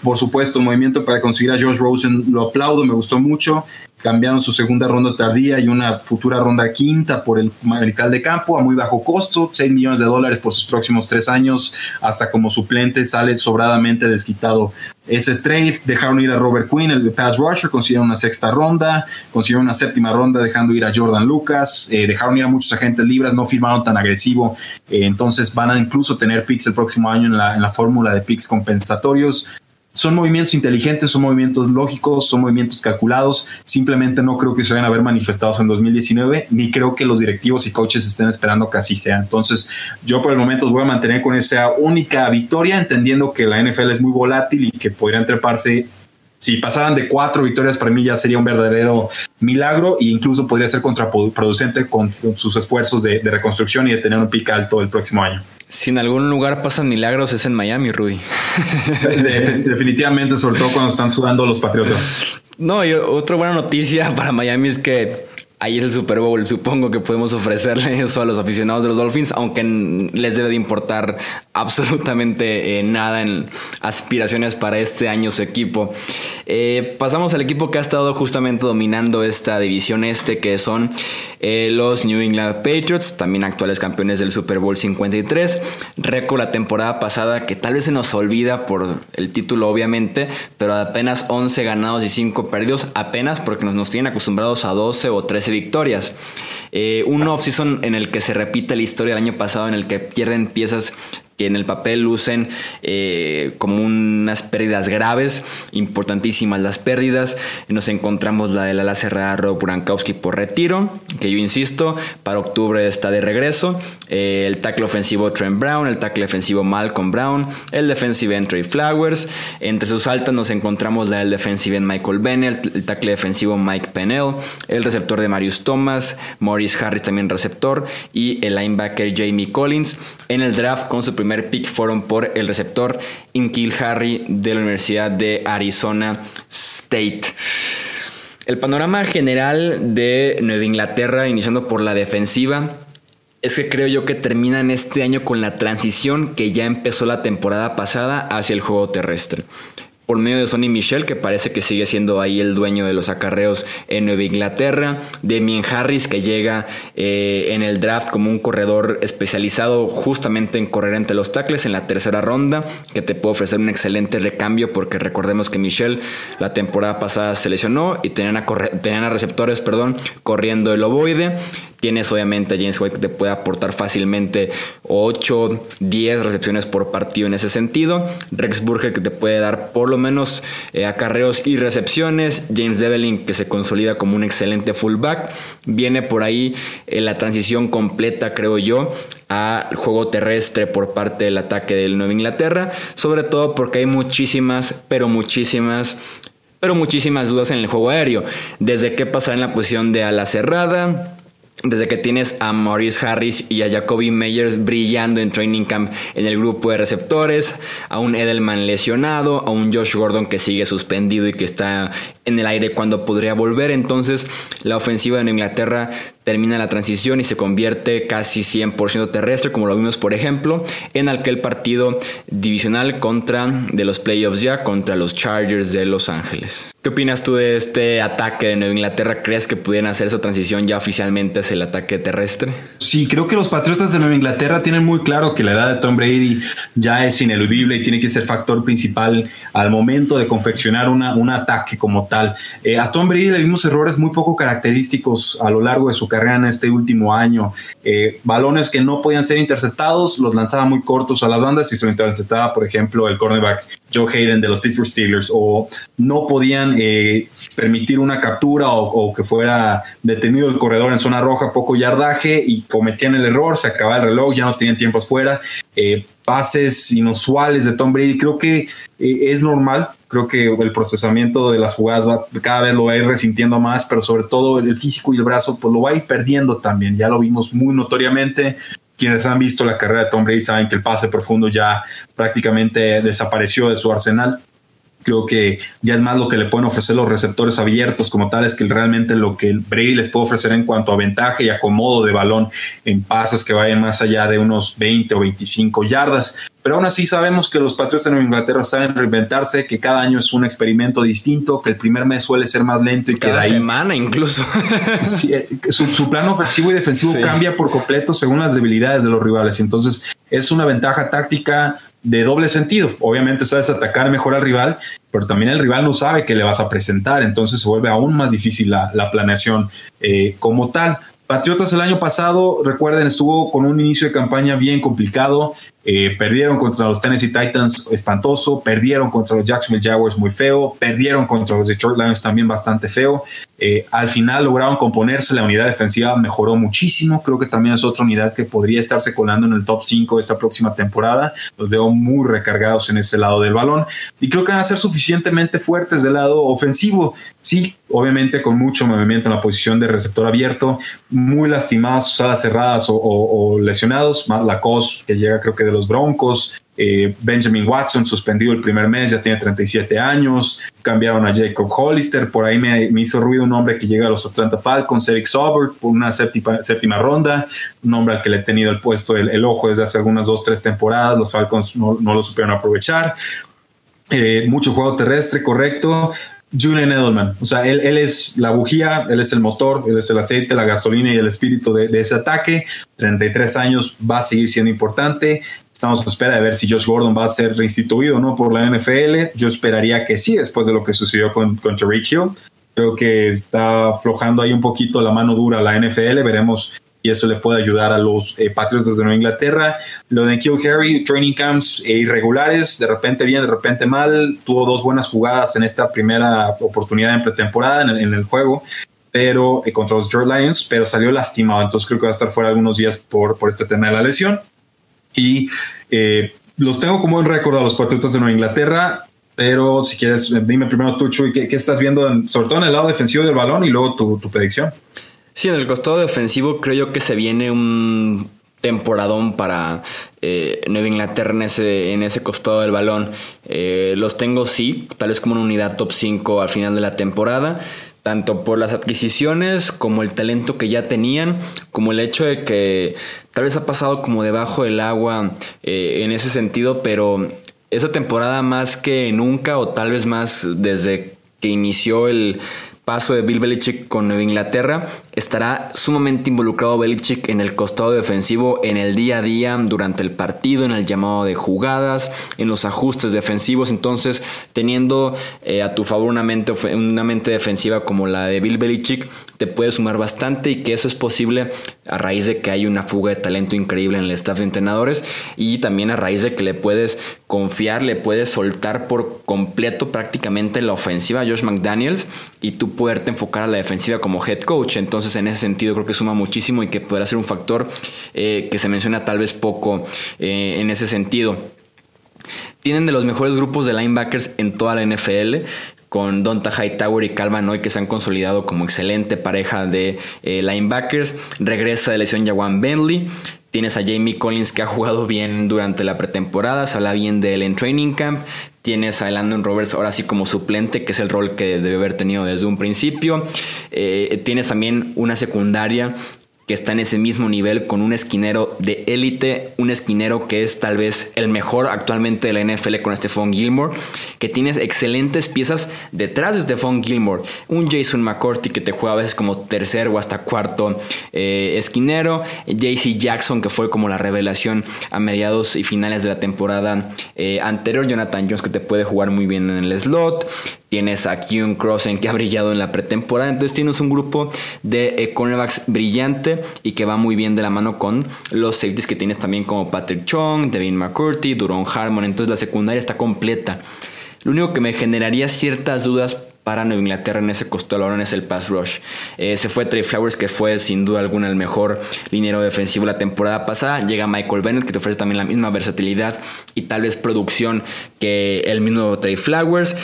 por supuesto, el movimiento para conseguir a Josh Rosen lo aplaudo, me gustó mucho cambiaron su segunda ronda tardía y una futura ronda quinta por el mariscal de campo a muy bajo costo, 6 millones de dólares por sus próximos tres años, hasta como suplente sale sobradamente desquitado. Ese trade dejaron ir a Robert Quinn, el pass rusher, consiguieron una sexta ronda, consiguieron una séptima ronda dejando ir a Jordan Lucas, eh, dejaron ir a muchos agentes libres, no firmaron tan agresivo, eh, entonces van a incluso tener picks el próximo año en la, en la fórmula de picks compensatorios son movimientos inteligentes, son movimientos lógicos, son movimientos calculados. Simplemente no creo que se vayan a ver manifestados en 2019, ni creo que los directivos y coaches estén esperando que así sea. Entonces, yo por el momento voy a mantener con esa única victoria, entendiendo que la NFL es muy volátil y que podrían treparse. Si pasaran de cuatro victorias, para mí ya sería un verdadero milagro e incluso podría ser contraproducente con, sus esfuerzos de, de reconstrucción y de tener un pico alto el próximo año.
Si en algún lugar pasan milagros es en Miami, Rudy.
definitivamente, sobre todo cuando están sudando los Patriotas.
No, y otra buena noticia para Miami es que ahí es el Super Bowl. Supongo que podemos ofrecerle <laughs> eso a los aficionados de los Dolphins, aunque les debe de importar <laughs> absolutamente eh, nada en aspiraciones para este año su equipo. Eh, pasamos al equipo que ha estado justamente dominando esta división este, que son eh, los New England Patriots, también actuales campeones del Super Bowl 53. Récord la temporada pasada que tal vez se nos olvida por el título, obviamente, pero apenas 11 ganados y 5 perdidos, apenas porque nos, nos tienen acostumbrados a 12 o 13 victorias. Eh, un off-season en el que se repite la historia del año pasado, en el que pierden piezas que en el papel lucen eh, como unas pérdidas graves, importantísimas las pérdidas. Nos encontramos la del ala cerrada Rob Brankowski por retiro, que yo insisto, para octubre está de regreso. Eh, el tackle ofensivo Trent Brown, el tackle defensivo Malcolm Brown, el defensive end Flowers. Entre sus altas nos encontramos la del defensive Michael Bennett, el tackle defensivo Mike Pennell, el receptor de Marius Thomas, Morris Harris también receptor y el linebacker Jamie Collins. En el draft con su primer pick fueron por el receptor Inkil Harry de la Universidad de Arizona State. El panorama general de Nueva Inglaterra, iniciando por la defensiva, es que creo yo que terminan este año con la transición que ya empezó la temporada pasada hacia el juego terrestre por medio de Sonny Michel, que parece que sigue siendo ahí el dueño de los acarreos en Nueva Inglaterra, Damien Harris, que llega eh, en el draft como un corredor especializado justamente en correr entre los tackles en la tercera ronda, que te puede ofrecer un excelente recambio, porque recordemos que Michel la temporada pasada se lesionó y tenían a, tenían a receptores perdón, corriendo el ovoide. Tienes obviamente a James White que te puede aportar fácilmente 8, 10 recepciones por partido en ese sentido. Rex Burger que te puede dar por lo menos eh, acarreos y recepciones. James Devlin que se consolida como un excelente fullback. Viene por ahí eh, la transición completa, creo yo, al juego terrestre por parte del ataque del Nueva Inglaterra. Sobre todo porque hay muchísimas, pero muchísimas pero muchísimas dudas en el juego aéreo. Desde qué pasar en la posición de ala cerrada, desde que tienes a Maurice Harris y a Jacoby Meyers brillando en training camp en el grupo de receptores, a un Edelman lesionado, a un Josh Gordon que sigue suspendido y que está en el aire cuando podría volver. Entonces, la ofensiva de Inglaterra termina la transición y se convierte casi 100% terrestre, como lo vimos, por ejemplo, en aquel partido divisional contra de los playoffs ya contra los Chargers de Los Ángeles. ¿Qué opinas tú de este ataque de Nueva Inglaterra? ¿Crees que pudieran hacer esa transición ya oficialmente hacia el ataque terrestre?
Sí, creo que los Patriotas de Nueva Inglaterra tienen muy claro que la edad de Tom Brady ya es ineludible y tiene que ser factor principal al momento de confeccionar una, un ataque como tal. Eh, a Tom Brady le vimos errores muy poco característicos a lo largo de su carrera en este último año. Eh, balones que no podían ser interceptados, los lanzaba muy cortos a las bandas y se lo interceptaba, por ejemplo, el cornerback Joe Hayden de los Pittsburgh Steelers, o no podían eh, permitir una captura o, que fuera detenido el corredor en zona roja, poco yardaje y cometían el error, se acababa el reloj, ya no tenían tiempos fuera. Pases inusuales de Tom Brady, creo que es normal Creo que el procesamiento de las jugadas cada vez lo va a ir resintiendo más, pero sobre todo el físico y el brazo, pues lo va a ir perdiendo también. Ya lo vimos muy notoriamente. Quienes han visto la carrera de Tom Brady saben que el pase profundo ya prácticamente desapareció de su arsenal. Creo que ya es más lo que le pueden ofrecer los receptores abiertos como tales que realmente lo que Brady les puede ofrecer en cuanto a ventaja y acomodo de balón en pases que vayan más allá de unos 20 o 25 yardas. Pero aún así sabemos que los Patriots de Nueva Inglaterra saben reinventarse, que cada año es un experimento distinto, que el primer mes suele ser más lento y
cada
que
semana incluso. <laughs>
Eh, su, su, plan ofensivo y defensivo cambia por completo según las debilidades de los rivales. Entonces es una ventaja táctica de doble sentido. Obviamente sabes atacar mejor al rival, pero también el rival no sabe qué le vas a presentar, entonces se vuelve aún más difícil la, planeación eh, como tal. Patriotas el año pasado, recuerden, estuvo con un inicio de campaña bien complicado. Eh, perdieron contra los Tennessee Titans espantoso, perdieron contra los Jacksonville Jaguars muy feo, perdieron contra los Detroit Lions también bastante feo. Eh, al final lograron componerse, la unidad defensiva mejoró muchísimo, creo que también es otra unidad que podría estarse colando en el top 5 esta próxima temporada. Los veo muy recargados en ese lado del balón y creo que van a ser suficientemente fuertes del lado ofensivo. Sí, obviamente con mucho movimiento en la posición de receptor abierto, muy lastimados, alas cerradas o, lesionados. Matt Lacoste, que llega creo que de los Broncos. Eh, Benjamin Watson, suspendido el primer mes, ya tiene 37 años. Cambiaron a Jacob Hollister. Por ahí me, hizo ruido un hombre que llega a los Atlanta Falcons, Eric Saubert, por una séptima, ronda. Un hombre al que le he tenido el puesto el, ojo desde hace algunas dos, tres temporadas. Los Falcons no, lo supieron aprovechar. Eh, mucho juego terrestre, correcto. Julian Edelman. O sea, él, él, es la bujía, él es el motor, él es el aceite, la gasolina y el espíritu de, ese ataque. 33 años va a seguir siendo importante. Estamos a espera de ver si Josh Gordon va a ser reinstituido no por la NFL. Yo esperaría que sí, después de lo que sucedió con, con Tariq Hill. Creo que está aflojando ahí un poquito la mano dura a la NFL. Veremos y eso le puede ayudar a los eh, Patriots de Nueva Inglaterra. Lo de Kill Harry, training camps eh, irregulares, de repente bien, de repente mal. Tuvo dos buenas jugadas en esta primera oportunidad en pretemporada en el, juego, pero eh, contra los George Lions, pero salió lastimado. Entonces creo que va a estar fuera algunos días por, por este tema de la lesión. Y los tengo como un récord a los Patriots de Nueva Inglaterra. Pero si quieres, dime primero tú, Chuy, ¿qué, estás viendo, sobre todo en el lado defensivo del balón y luego tu, tu predicción?
Sí, en el costado defensivo creo yo que se viene un temporadón para eh, Nueva Inglaterra en ese, en ese costado del balón. Eh, los tengo sí, tal vez como una unidad top 5 al final de la temporada, tanto por las adquisiciones como el talento que ya tenían, como el hecho de que tal vez ha pasado como debajo del agua eh, en ese sentido, pero esa temporada más que nunca o tal vez más desde que inició el paso de Bill Belichick con Nueva Inglaterra, estará sumamente involucrado Belichick en el costado defensivo en el día a día, durante el partido, en el llamado de jugadas, en los ajustes defensivos. Entonces, teniendo eh, a tu favor una mente, una mente defensiva como la de Bill Belichick, te puede sumar bastante y que eso es posible a raíz de que hay una fuga de talento increíble en el staff de entrenadores y también a raíz de que le puedes confiar, le puedes soltar por completo prácticamente la ofensiva a Josh McDaniels y tú poderte enfocar a la defensiva como head coach. Entonces, en ese sentido, creo que suma muchísimo y que podrá ser un factor eh, que se menciona tal vez poco eh, en ese sentido. Tienen de los mejores grupos de linebackers en toda la NFL con Donta Hightower y Calvin Hoy que se han consolidado como excelente pareja de eh, linebackers. Regresa de lesión Jawan Bentley. Tienes a Jamie Collins que ha jugado bien durante la pretemporada, se habla bien de él en training camp. Tienes a Landon Roberts ahora sí como suplente, que es el rol que debe haber tenido desde un principio. Eh, tienes también una secundaria que está en ese mismo nivel con un esquinero de élite, un esquinero que es tal vez el mejor actualmente de la NFL con Stephon Gilmore, que tienes excelentes piezas detrás de Stephon Gilmore, un Jason McCourty que te juega a veces como tercer o hasta cuarto eh, esquinero, JC Jackson que fue como la revelación a mediados y finales de la temporada eh, anterior, Jonathan Jones que te puede jugar muy bien en el slot, Tienes a Kyun Crossen que ha brillado en la pretemporada. Entonces tienes un grupo de eh, cornerbacks brillante y que va muy bien de la mano con los safeties que tienes también como Patrick Chong, Devin McCurdy, Duron Harmon. Entonces la secundaria está completa. Lo único que me generaría ciertas dudas para Nueva Inglaterra en ese costo balón es el pass rush. Eh, se fue Trey Flowers, que fue sin duda alguna el mejor liniero defensivo la temporada pasada. Llega Michael Bennett, que te ofrece también la misma versatilidad y tal vez producción que el mismo Trey Flowers.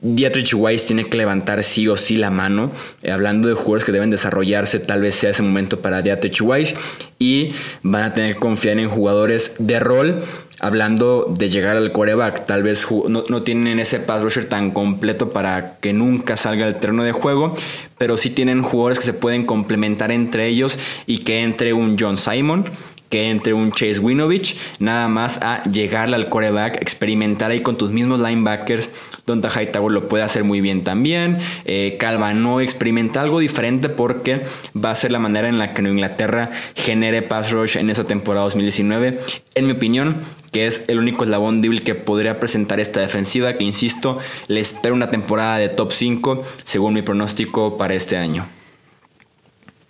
Dietrich Weiss tiene que levantar sí o sí la mano. Eh, hablando de jugadores que deben desarrollarse, tal vez sea ese momento para Dietrich Weiss. Y van a tener que confiar en jugadores de rol. Hablando de llegar al coreback, tal vez no, no, tienen ese pass rusher tan completo para que nunca salga el terreno de juego, pero sí tienen jugadores que se pueden complementar entre ellos y que entre un John Simon, que entre un Chase Winovich, nada más a llegarle al coreback, experimentar ahí con tus mismos linebackers. Donta Hightower lo puede hacer muy bien también. Eh, Calva no experimenta algo diferente porque va a ser la manera en la que Inglaterra genere pass rush en esa temporada 2019. En mi opinión, que es el único eslabón débil que podría presentar esta defensiva, que insisto, le espero una temporada de top 5 según mi pronóstico para este año.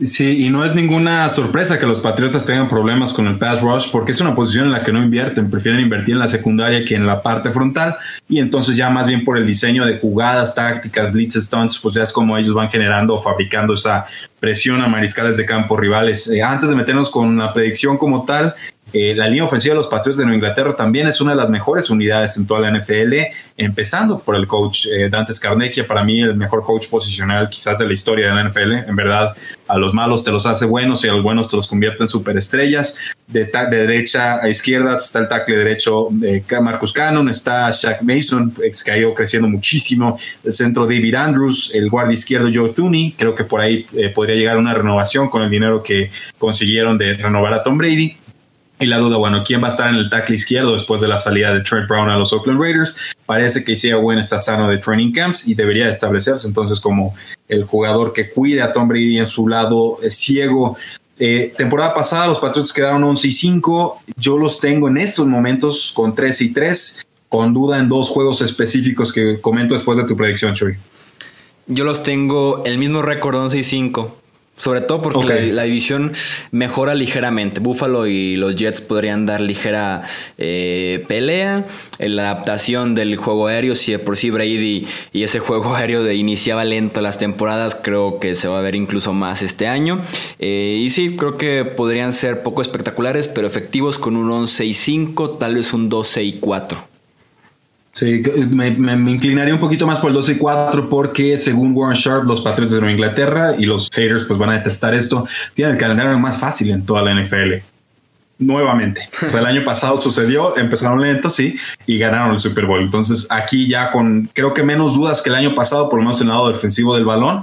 Sí, y no es ninguna sorpresa que los Patriotas tengan problemas con el pass rush porque es una posición en la que no invierten, prefieren invertir en la secundaria que en la parte frontal y entonces ya más bien por el diseño de jugadas, tácticas, blitz stunts, pues ya es como ellos van generando o fabricando esa presión a mariscales de campo rivales. Eh, antes de meternos con la predicción como tal, eh, la línea ofensiva de los Patriots de Nueva Inglaterra también es una de las mejores unidades en toda la NFL, empezando por el coach eh, Dante Scarnecchia, para mí el mejor coach posicional quizás de la historia de la NFL. En verdad, a los malos te los hace buenos y a los buenos te los convierte en superestrellas. De, de derecha a izquierda está el tackle derecho de Marcus Cannon, está Shaq Mason, que ha ido creciendo muchísimo. El centro David Andrews, el guardia izquierdo Joe Thuney, creo que por ahí eh, podría llegar una renovación con el dinero que consiguieron de renovar a Tom Brady y la duda, bueno, ¿quién va a estar en el tackle izquierdo después de la salida de Trent Brown a los Oakland Raiders? Parece que Isaiah Wynn está sano de training camps y debería establecerse entonces como el jugador que cuide a Tom Brady en su lado eh, ciego. Eh, temporada pasada los Patriots quedaron 11 y 5. Yo los tengo en estos momentos con 3 y 3, con duda en dos juegos específicos que comento después de tu predicción, Chuy.
Yo los tengo el mismo récord 11 y 5. Sobre todo porque la, división mejora ligeramente. Buffalo y los Jets podrían dar ligera eh, pelea. La adaptación del juego aéreo, si de por sí Brady y ese juego <laughs> aéreo de iniciaba lento las temporadas, creo que se va a ver incluso más este año. Eh, y sí, creo que podrían ser poco espectaculares, pero efectivos con un 11 y 5, tal vez un 12 y 4.
Sí, me, inclinaría un poquito más por el 12 y 4 porque según Warren Sharp, los Patriots de Nueva Inglaterra y los haters pues van a detestar esto, tienen el calendario más fácil en toda la NFL. Nuevamente. O sea, el año pasado sucedió, empezaron lentos, sí, y ganaron el Super Bowl. Entonces aquí ya con creo que menos dudas que el año pasado, por lo menos en el lado defensivo del balón,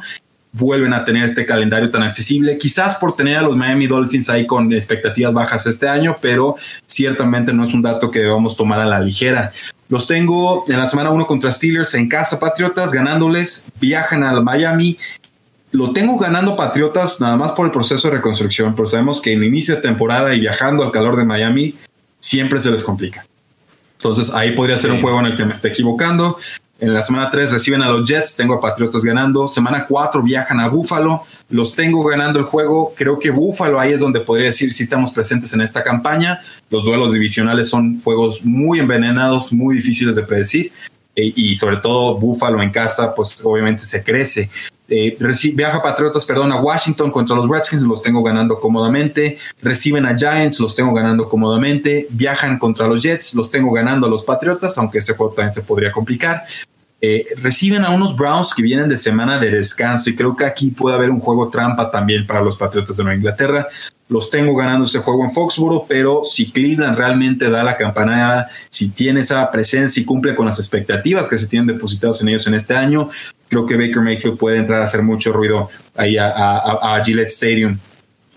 vuelven a tener este calendario tan accesible, quizás por tener a los Miami Dolphins ahí con expectativas bajas este año, pero ciertamente no es un dato que debamos tomar a la ligera. Los tengo en la semana 1 contra Steelers en casa, Patriotas, ganándoles, viajan al Miami. Lo tengo ganando Patriotas nada más por el proceso de reconstrucción, pero sabemos que en inicio de temporada y viajando al calor de Miami siempre se les complica. Entonces ahí podría ser un juego en el que me esté equivocando. En la semana 3 reciben a los Jets, tengo a Patriotas ganando. Semana 4 viajan a Buffalo, los tengo ganando el juego. Creo que Buffalo ahí es donde podría decir si estamos presentes en esta campaña. Los duelos divisionales son juegos muy envenenados, muy difíciles de predecir. E, y sobre todo Buffalo en casa, pues obviamente se crece. Eh, viaja Patriotas, perdón, a Washington contra los Redskins, los tengo ganando cómodamente. Reciben a Giants, los tengo ganando cómodamente. Viajan contra los Jets, los tengo ganando a los Patriotas, aunque ese juego también se podría complicar. Eh, reciben a unos Browns que vienen de semana de descanso y creo que aquí puede haber un juego trampa también para los Patriotas de Nueva Inglaterra. Los tengo ganando ese juego en Foxboro, pero si Cleveland realmente da la campanada, si tiene esa presencia y cumple con las expectativas que se tienen depositados en ellos en este año, creo que Baker Mayfield puede entrar a hacer mucho ruido ahí a, Gillette Stadium.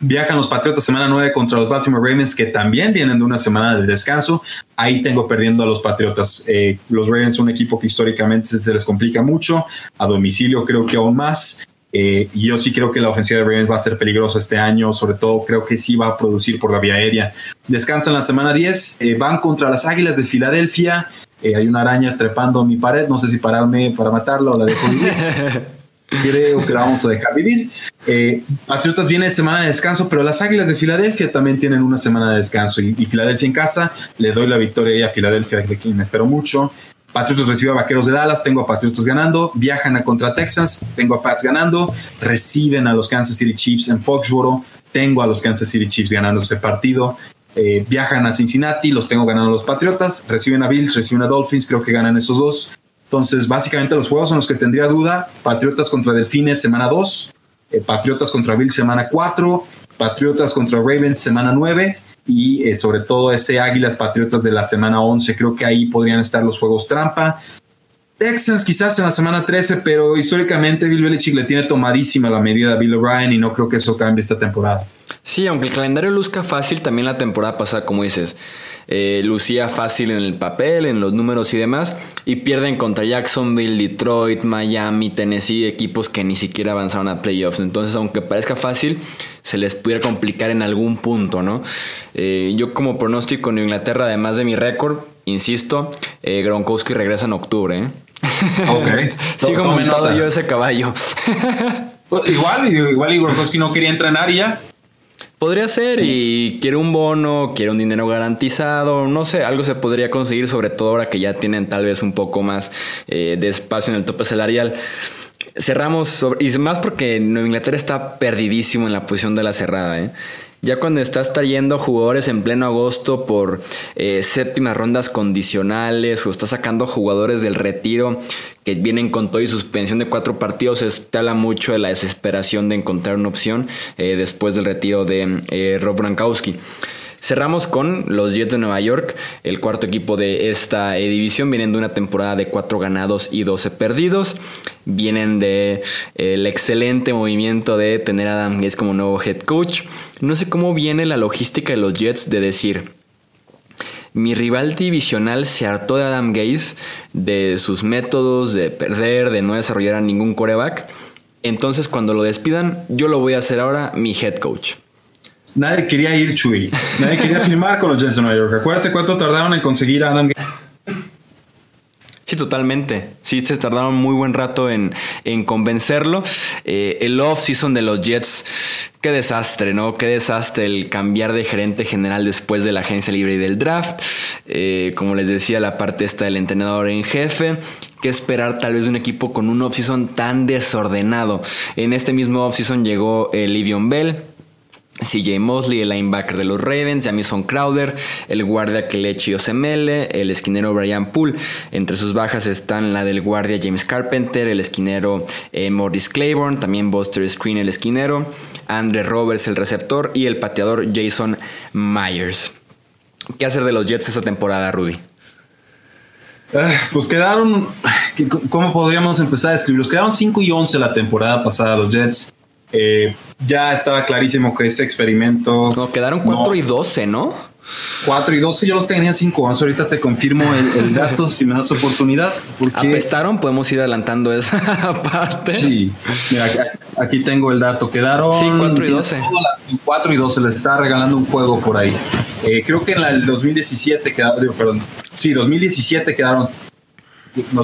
Viajan los Patriotas semana 9 contra los Baltimore Ravens, que también vienen de una semana de descanso. Ahí tengo perdiendo a los Patriotas. Eh, los Ravens son un equipo que históricamente se les complica mucho. A domicilio creo que aún más. Eh, yo sí creo que la ofensiva de Ravens va a ser peligrosa este año, sobre todo creo que sí va a producir por la vía aérea. Descansan la semana 10, eh, van contra las Águilas de Filadelfia. Eh, hay una araña trepando mi pared, no sé si pararme para matarla o la dejo vivir. <laughs> Creo que la vamos a dejar vivir. Eh, Patriotas viene de semana de descanso, pero las Águilas de Filadelfia también tienen una semana de descanso. Y, Filadelfia en casa, le doy la victoria a Filadelfia, de quien espero mucho. Patriotas recibe a Vaqueros de Dallas, tengo a Patriotas ganando. Viajan a contra Texas, tengo a Pats ganando. Reciben a los Kansas City Chiefs en Foxboro, tengo a los Kansas City Chiefs ganando ese partido. Eh, viajan a Cincinnati, los tengo ganando los Patriotas, reciben a Bills, reciben a Dolphins, creo que ganan esos dos. Entonces, básicamente los juegos en los que tendría duda, Patriotas contra Delfines semana 2, eh, Patriotas contra Bills semana 4, Patriotas contra Ravens semana 9 y eh, sobre todo ese Águilas Patriotas de la semana 11, creo que ahí podrían estar los juegos trampa. Texans quizás en la semana 13, pero históricamente Bill Belichick le tiene tomadísima la medida a Bill O'Brien y no creo que eso cambie esta temporada.
Sí, aunque el calendario luzca fácil, también la temporada pasada, como dices, eh, lucía fácil en el papel, en los números y demás, y pierden contra Jacksonville, Detroit, Miami, Tennessee, equipos que ni siquiera avanzaron a playoffs. Entonces, aunque parezca fácil, se les pudiera complicar en algún punto, ¿no? Eh, yo como pronóstico en Inglaterra, además de mi récord, insisto, eh, Gronkowski regresa en octubre, ¿eh? <laughs>
Ok. <laughs>
Sigo montado yo ese caballo. <laughs>
Pues, igual, igual Igor no quería entrenar y ya.
Podría ser y quiere un bono, quiere un dinero garantizado, no sé, algo se podría conseguir, sobre todo ahora que ya tienen tal vez un poco más eh, de espacio en el tope salarial. Cerramos, y más porque Nueva Inglaterra está perdidísimo en la posición de la cerrada. ¿eh? Ya cuando estás trayendo jugadores en pleno agosto por eh, séptimas rondas condicionales o estás sacando jugadores del retiro que vienen con todo y suspensión de cuatro partidos, te habla mucho de la desesperación de encontrar una opción eh, después del retiro de eh, Rob Brankowski. Cerramos con los Jets de Nueva York, el cuarto equipo de esta división. Vienen de una temporada de 4 ganados y 12 perdidos. Vienen de el excelente movimiento de tener a Adam Gates como nuevo head coach. No sé cómo viene la logística de los Jets de decir. Mi rival divisional se hartó de Adam Gaze, de sus métodos, de perder, de no desarrollar a ningún coreback. Entonces, cuando lo despidan, yo lo voy a hacer ahora mi head coach.
Nadie quería ir, Chuy. Nadie quería <laughs> firmar con los Jets de Nueva York. Acuérdate cuánto tardaron en conseguir a Adam
Sí, totalmente. Sí, se tardaron muy buen rato en, convencerlo. Eh, el off-season de los Jets, qué desastre, ¿no? Qué desastre el cambiar de gerente general después de la agencia libre y del draft. Eh, como les decía, la parte esta del entrenador en jefe. ¿Qué esperar tal vez de un equipo con un off-season tan desordenado? En este mismo off-season llegó el Livion Bell CJ Mosley, el linebacker de los Ravens, Jamison Crowder, el guardia Kelechi Osemele, el esquinero Brian Poole. Entre sus bajas están la del guardia James Carpenter, el esquinero eh, Morris Claiborne, también Buster Screen, el esquinero, Andre Roberts, el receptor, y el pateador Jason Myers. ¿Qué hacer de los Jets esta temporada, Rudy?
Ah, pues quedaron, ¿cómo podríamos empezar a escribirlos? Quedaron 5 y 11 la temporada pasada los Jets. Eh, ya estaba clarísimo que ese experimento.
No, quedaron 4 y 12, ¿no?
4 y 12, yo los tenía 5 11. Ahorita te confirmo el, <laughs> dato si me das oportunidad.
Porque... Apestaron, podemos ir adelantando esa <laughs> parte.
Sí, mira, aquí tengo el dato. Quedaron.
Sí, 4 y 12.
4 y 12, les estaba regalando un juego por ahí. Eh, creo que en el 2017 quedaron, perdón, sí, 2017 quedaron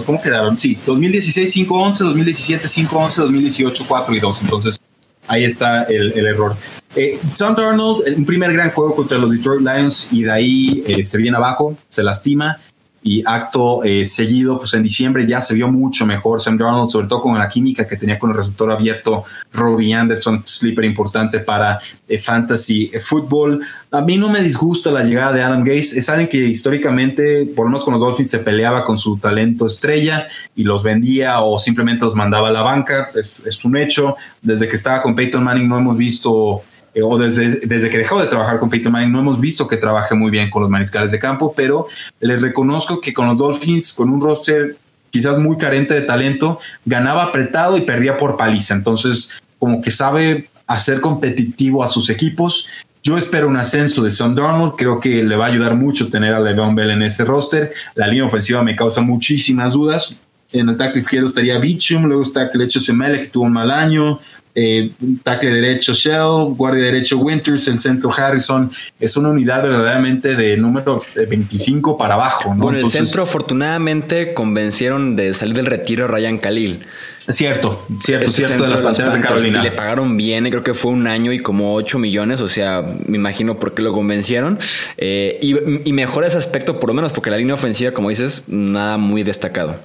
¿cómo quedaron? Sí, 2016 5-11, 2017 5-11, 2018 4 y 2. Entonces, Ahí está el, error. Eh, Sam un primer gran juego contra los Detroit Lions y de ahí eh, se viene abajo, se lastima y acto eh, seguido, pues en diciembre ya se vio mucho mejor Sam Darnold, sobre todo con la química que tenía con el receptor abierto Robbie Anderson, sleeper importante para eh, fantasy eh, football. A mí no me disgusta la llegada de Adam Gase, es alguien que históricamente, por lo menos con los Dolphins, se peleaba con su talento estrella y los vendía o simplemente los mandaba a la banca, es, es un hecho. Desde que estaba con Peyton Manning no hemos visto eh, o desde, desde que dejó de trabajar con Peyton Manning, no hemos visto que trabaje muy bien con los mariscales de campo, pero les reconozco que con los Dolphins, con un roster quizás muy carente de talento, ganaba apretado y perdía por paliza. Entonces, como que sabe hacer competitivo a sus equipos. Yo espero un ascenso de Son Darnold. Creo que le va a ayudar mucho tener a Le'Veon Bell en ese roster. La línea ofensiva me causa muchísimas dudas. En el tackle izquierdo estaría Bichum, luego está Kelecho Semele, que tuvo un mal año eh, tackle derecho Shell, guardia derecho Winters, el centro Harrison. Es una unidad verdaderamente de número 25 para abajo. ¿no?
Con el centro, afortunadamente, convencieron de salir del retiro a Ryan Khalil.
Cierto, cierto, cierto, de las panteras de Carolina.
Le pagaron bien, creo que fue un año y como 8 millones, o sea, me imagino por qué lo convencieron. Eh, y, y mejora ese aspecto, por lo menos, porque la línea ofensiva, como dices, nada muy destacado.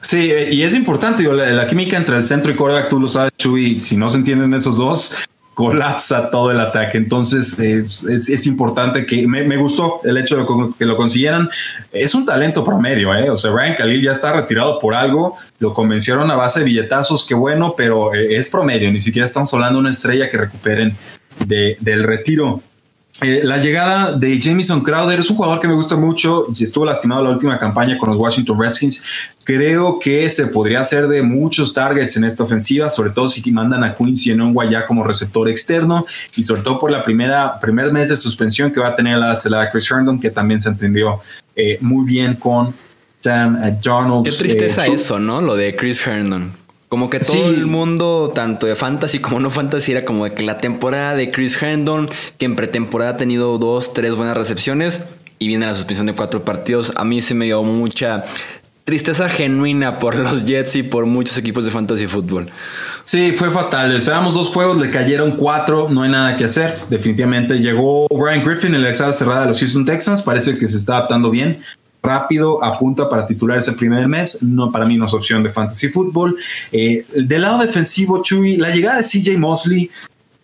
Sí, eh, y es importante, la, química entre el centro y coreback, tú lo sabes, Chuy, si no se entienden esos dos, colapsa todo el ataque. Entonces es, importante que me, gustó el hecho de que lo consiguieran. Es un talento promedio, ¿eh? O sea, Ryan Khalil ya está retirado por algo, lo convencieron a base de billetazos, qué bueno, pero eh, es promedio, ni siquiera estamos hablando de una estrella que recuperen del retiro. Eh, la llegada de Jamison Crowder es un jugador que me gusta mucho. Estuvo lastimado la última campaña con los Washington Redskins. Creo que se podría hacer de muchos targets en esta ofensiva, sobre todo si mandan a Quincy en ya como receptor externo y sobre todo por la primera primer mes de suspensión que va a tener la, la Chris Herndon, que también se entendió eh, muy bien con Sam eh, Darnold.
Qué tristeza eso, ¿no? Lo de Chris Herndon. Como que todo el mundo, tanto de fantasy como no fantasy, era como de que la temporada de Chris Herndon, que en pretemporada ha tenido dos, tres buenas recepciones y viene la suspensión de cuatro partidos. A mí se me dio mucha tristeza genuina por <laughs> los Jets y por muchos equipos de fantasy fútbol.
Sí, fue fatal. Esperamos dos juegos, le cayeron cuatro, no hay nada que hacer. Definitivamente llegó Brian Griffin en la exada cerrada de los Houston Texans, parece que se está adaptando bien. Rápido, apunta para titular ese primer mes. No, para mí no es opción de fantasy fútbol. Eh, del lado defensivo, Chuy, la llegada de CJ Mosley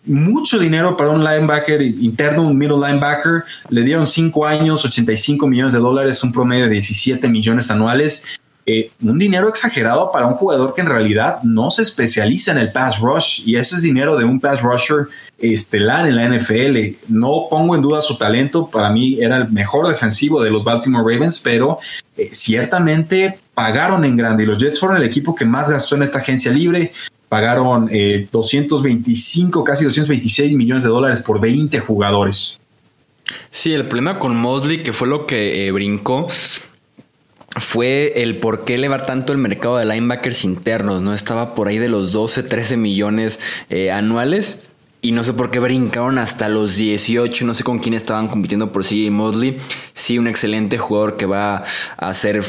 mucho dinero para un linebacker interno, un middle linebacker. Le dieron cinco años, 85 millones de dólares, un promedio de 17 millones anuales. Eh, un dinero exagerado para un jugador que en realidad no se especializa en el pass rush y eso es dinero de un pass rusher estelar en la NFL. No pongo en duda su talento, para mí era el mejor defensivo de los Baltimore Ravens, pero eh, ciertamente pagaron en grande y los Jets fueron el equipo que más gastó en esta agencia libre pagaron 225, eh, casi 226 millones de dólares por 20 jugadores.
Sí, el problema con Mosley, que fue lo que brincó, fue el por qué elevar tanto el mercado de linebackers internos, ¿no? Estaba por ahí de los 12, 13 millones eh, anuales. Y no sé por qué brincaron hasta los 18. No sé con quién estaban compitiendo por CJ Mosley. Sí, un excelente jugador que va a ser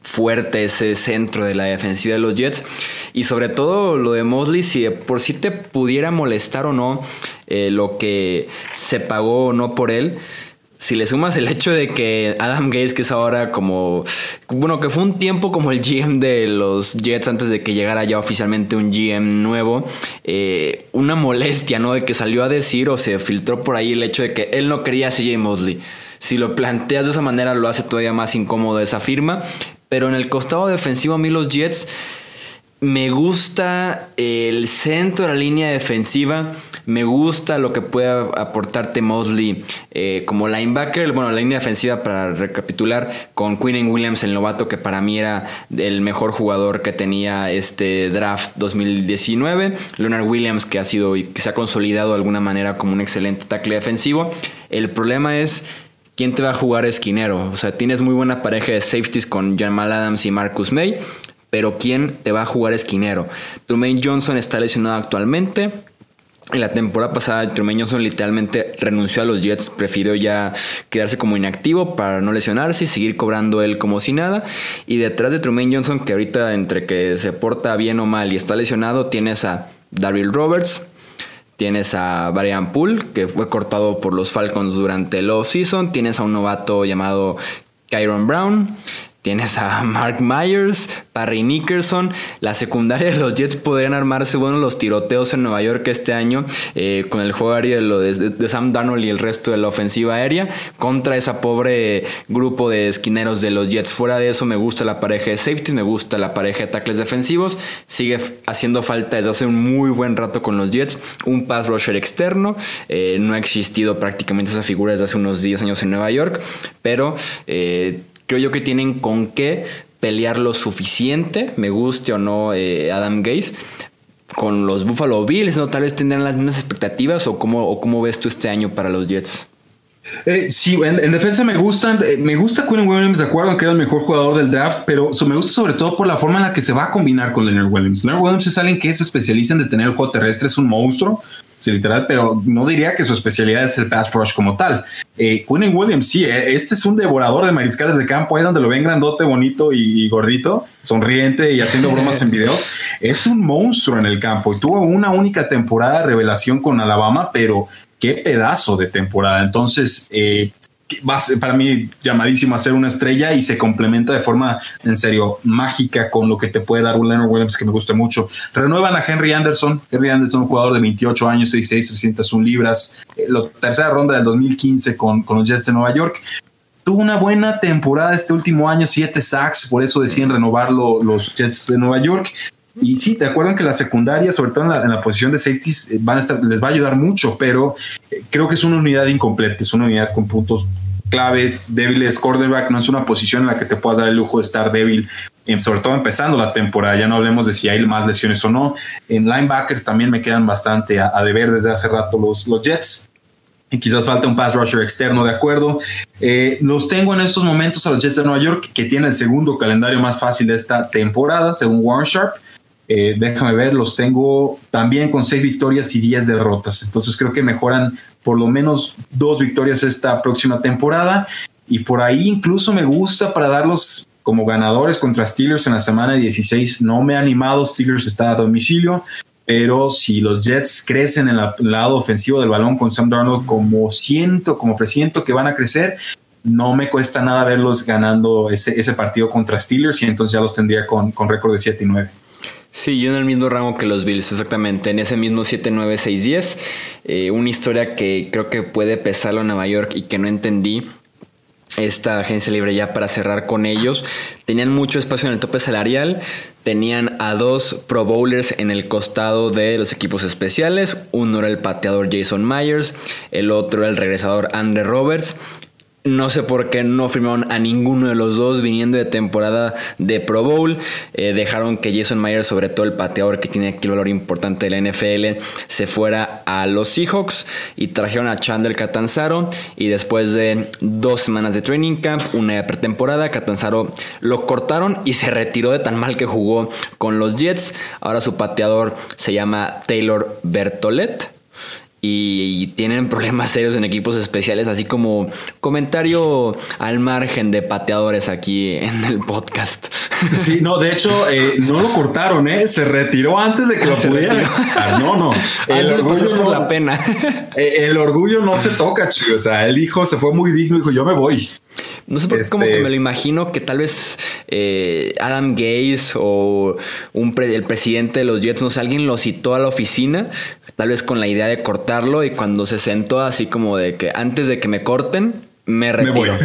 fuerte ese centro de la defensiva de los Jets. Y sobre todo lo de Mosley, si por si te pudiera molestar o no eh, lo que se pagó o no por él. Si le sumas el hecho de que Adam Gates, que es ahora como, bueno, que fue un tiempo como el GM de los Jets antes de que llegara ya oficialmente un GM nuevo, eh, una molestia, ¿no? De que salió a decir o se filtró por ahí el hecho de que él no quería a CJ Mosley. Si lo planteas de esa manera, lo hace todavía más incómodo esa firma. Pero en el costado defensivo a mí los Jets me gusta el centro de la línea defensiva. Me gusta lo que puede aportarte Mosley eh, como linebacker. Bueno, la línea defensiva, para recapitular, con Quinn Williams, el novato, que para mí era el mejor jugador que tenía este draft 2019. Leonard Williams, que ha sido y que se ha consolidado de alguna manera como un excelente tackle defensivo. El problema es ¿quién te va a jugar esquinero? O sea, tienes muy buena pareja de safeties con Jamal Adams y Marcus May, pero ¿quién te va a jugar esquinero? Trumaine Johnson está lesionado actualmente. En la temporada pasada, Trumaine Johnson literalmente renunció a los Jets, prefirió ya quedarse como inactivo para no lesionarse y seguir cobrando él como si nada. Y detrás de Trumaine Johnson, que ahorita entre que se porta bien o mal y está lesionado, tienes a Daryl Roberts, Tienes a Brian Poole, que fue cortado por los Falcons durante el off-season. Tienes a un novato llamado Kyron Brown. Tienes a Mark Myers, Barry Nickerson. La secundaria de los Jets podrían armarse, bueno, los tiroteos en Nueva York este año eh, con el juego aéreo de, Sam Darnold y el resto de la ofensiva aérea contra esa pobre grupo de esquineros de los Jets. Fuera de eso, me gusta la pareja de safeties, me gusta la pareja de tackles defensivos. Sigue haciendo falta desde hace un muy buen rato con los Jets un pass rusher externo. Eh, no ha existido prácticamente esa figura desde hace unos 10 años en Nueva York, pero eh, creo yo que tienen con qué pelear lo suficiente, me guste o no eh, Adam Gaze, con los Buffalo Bills, ¿no? Tal vez tendrán las mismas expectativas o cómo, cómo ves tú este año para los Jets.
Eh, sí, en, defensa me gustan, eh, me gusta Quinn Williams, de acuerdo que era el mejor jugador del draft, pero me gusta sobre todo por la forma en la que se va a combinar con Leonard Williams. Leonard Williams es alguien que se especializa en detener el juego terrestre, es un monstruo, sí, literal, pero no diría que su especialidad es el pass rush como tal. Eh, Quinn Williams, sí, eh, este es un devorador de mariscales de campo, ahí donde lo ven grandote, bonito y, gordito, sonriente y haciendo bromas en <laughs> videos. Es un monstruo en el campo y tuvo una única temporada de revelación con Alabama, pero qué pedazo de temporada. Entonces, eh, va para mí llamadísimo a ser una estrella y se complementa de forma en serio mágica con lo que te puede dar un Leonard Williams que me gusta mucho. Renuevan a Henry Anderson. Henry Anderson, un jugador de 28 años, 6'6, 301 libras. Eh, la tercera ronda del 2015 con, con los Jets de Nueva York tuvo una buena temporada este último año, siete sacks, por eso deciden renovarlo los Jets de Nueva York. Y sí, te acuerdan que la secundaria, sobre todo en la, posición de safeties, eh, van a estar, les va a ayudar mucho, pero eh, creo que es una unidad incompleta, es una unidad con puntos claves, débiles. Quarterback no es una posición en la que te puedas dar el lujo de estar débil, eh, sobre todo empezando la temporada. Ya no hablemos de si hay más lesiones o no. En linebackers también me quedan bastante a, deber desde hace rato los, los Jets. Y quizás falta un pass rusher externo, de acuerdo. los tengo en estos momentos a los Jets de Nueva York, que tienen el segundo calendario más fácil de esta temporada, según Warren Sharp. Eh, déjame ver, los tengo también con seis victorias y diez derrotas. Entonces creo que mejoran por lo menos dos victorias esta próxima temporada. Y por ahí incluso me gusta para darlos como ganadores contra Steelers en la semana 16. No me ha animado, Steelers está a domicilio, pero si los Jets crecen en el lado ofensivo del balón con Sam Darnold como siento, como presiento que van a crecer, no me cuesta nada verlos ganando ese, ese partido contra Steelers y entonces ya los tendría con, con récord de 7 y 9.
Sí, yo en el mismo rango que los Bills, exactamente, en ese mismo 7-9-6-10. Eh, una historia que creo que puede pesarlo a Nueva York y que no entendí esta agencia libre ya para cerrar con ellos. Tenían mucho espacio en el tope salarial, tenían a dos Pro Bowlers en el costado de los equipos especiales. Uno era el pateador Jason Myers, el otro era el regresador Andre Roberts. No sé por qué no firmaron a ninguno de los dos viniendo de temporada de Pro Bowl. Eh, dejaron que Jason Myers, sobre todo el pateador que tiene aquí el valor importante de la NFL, se fuera a los Seahawks y trajeron a Chandler Catanzaro. Y después de dos semanas de training camp, una de pretemporada, Catanzaro lo cortaron y se retiró de tan mal que jugó con los Jets. Ahora su pateador se llama Taylor Bertolet y tienen <laughs> problemas serios en equipos especiales, así como comentario al margen de pateadores aquí en el podcast. <laughs>
Sí, no, de hecho, eh, no lo cortaron, ¿eh? Se retiró antes de que lo <laughs> pudiera. Ah, no, no.
El orgullo por la pena.
Eh, el orgullo no se toca, chico. O sea, el hijo se fue muy digno y dijo, yo me voy.
No sé por qué, como que este me lo imagino que tal vez eh, Adam Gaze o un el presidente de los Jets, no sé, alguien lo citó a la oficina, tal vez con la idea de cortarlo y cuando se sentó así como de que antes de que me corten, me retiro.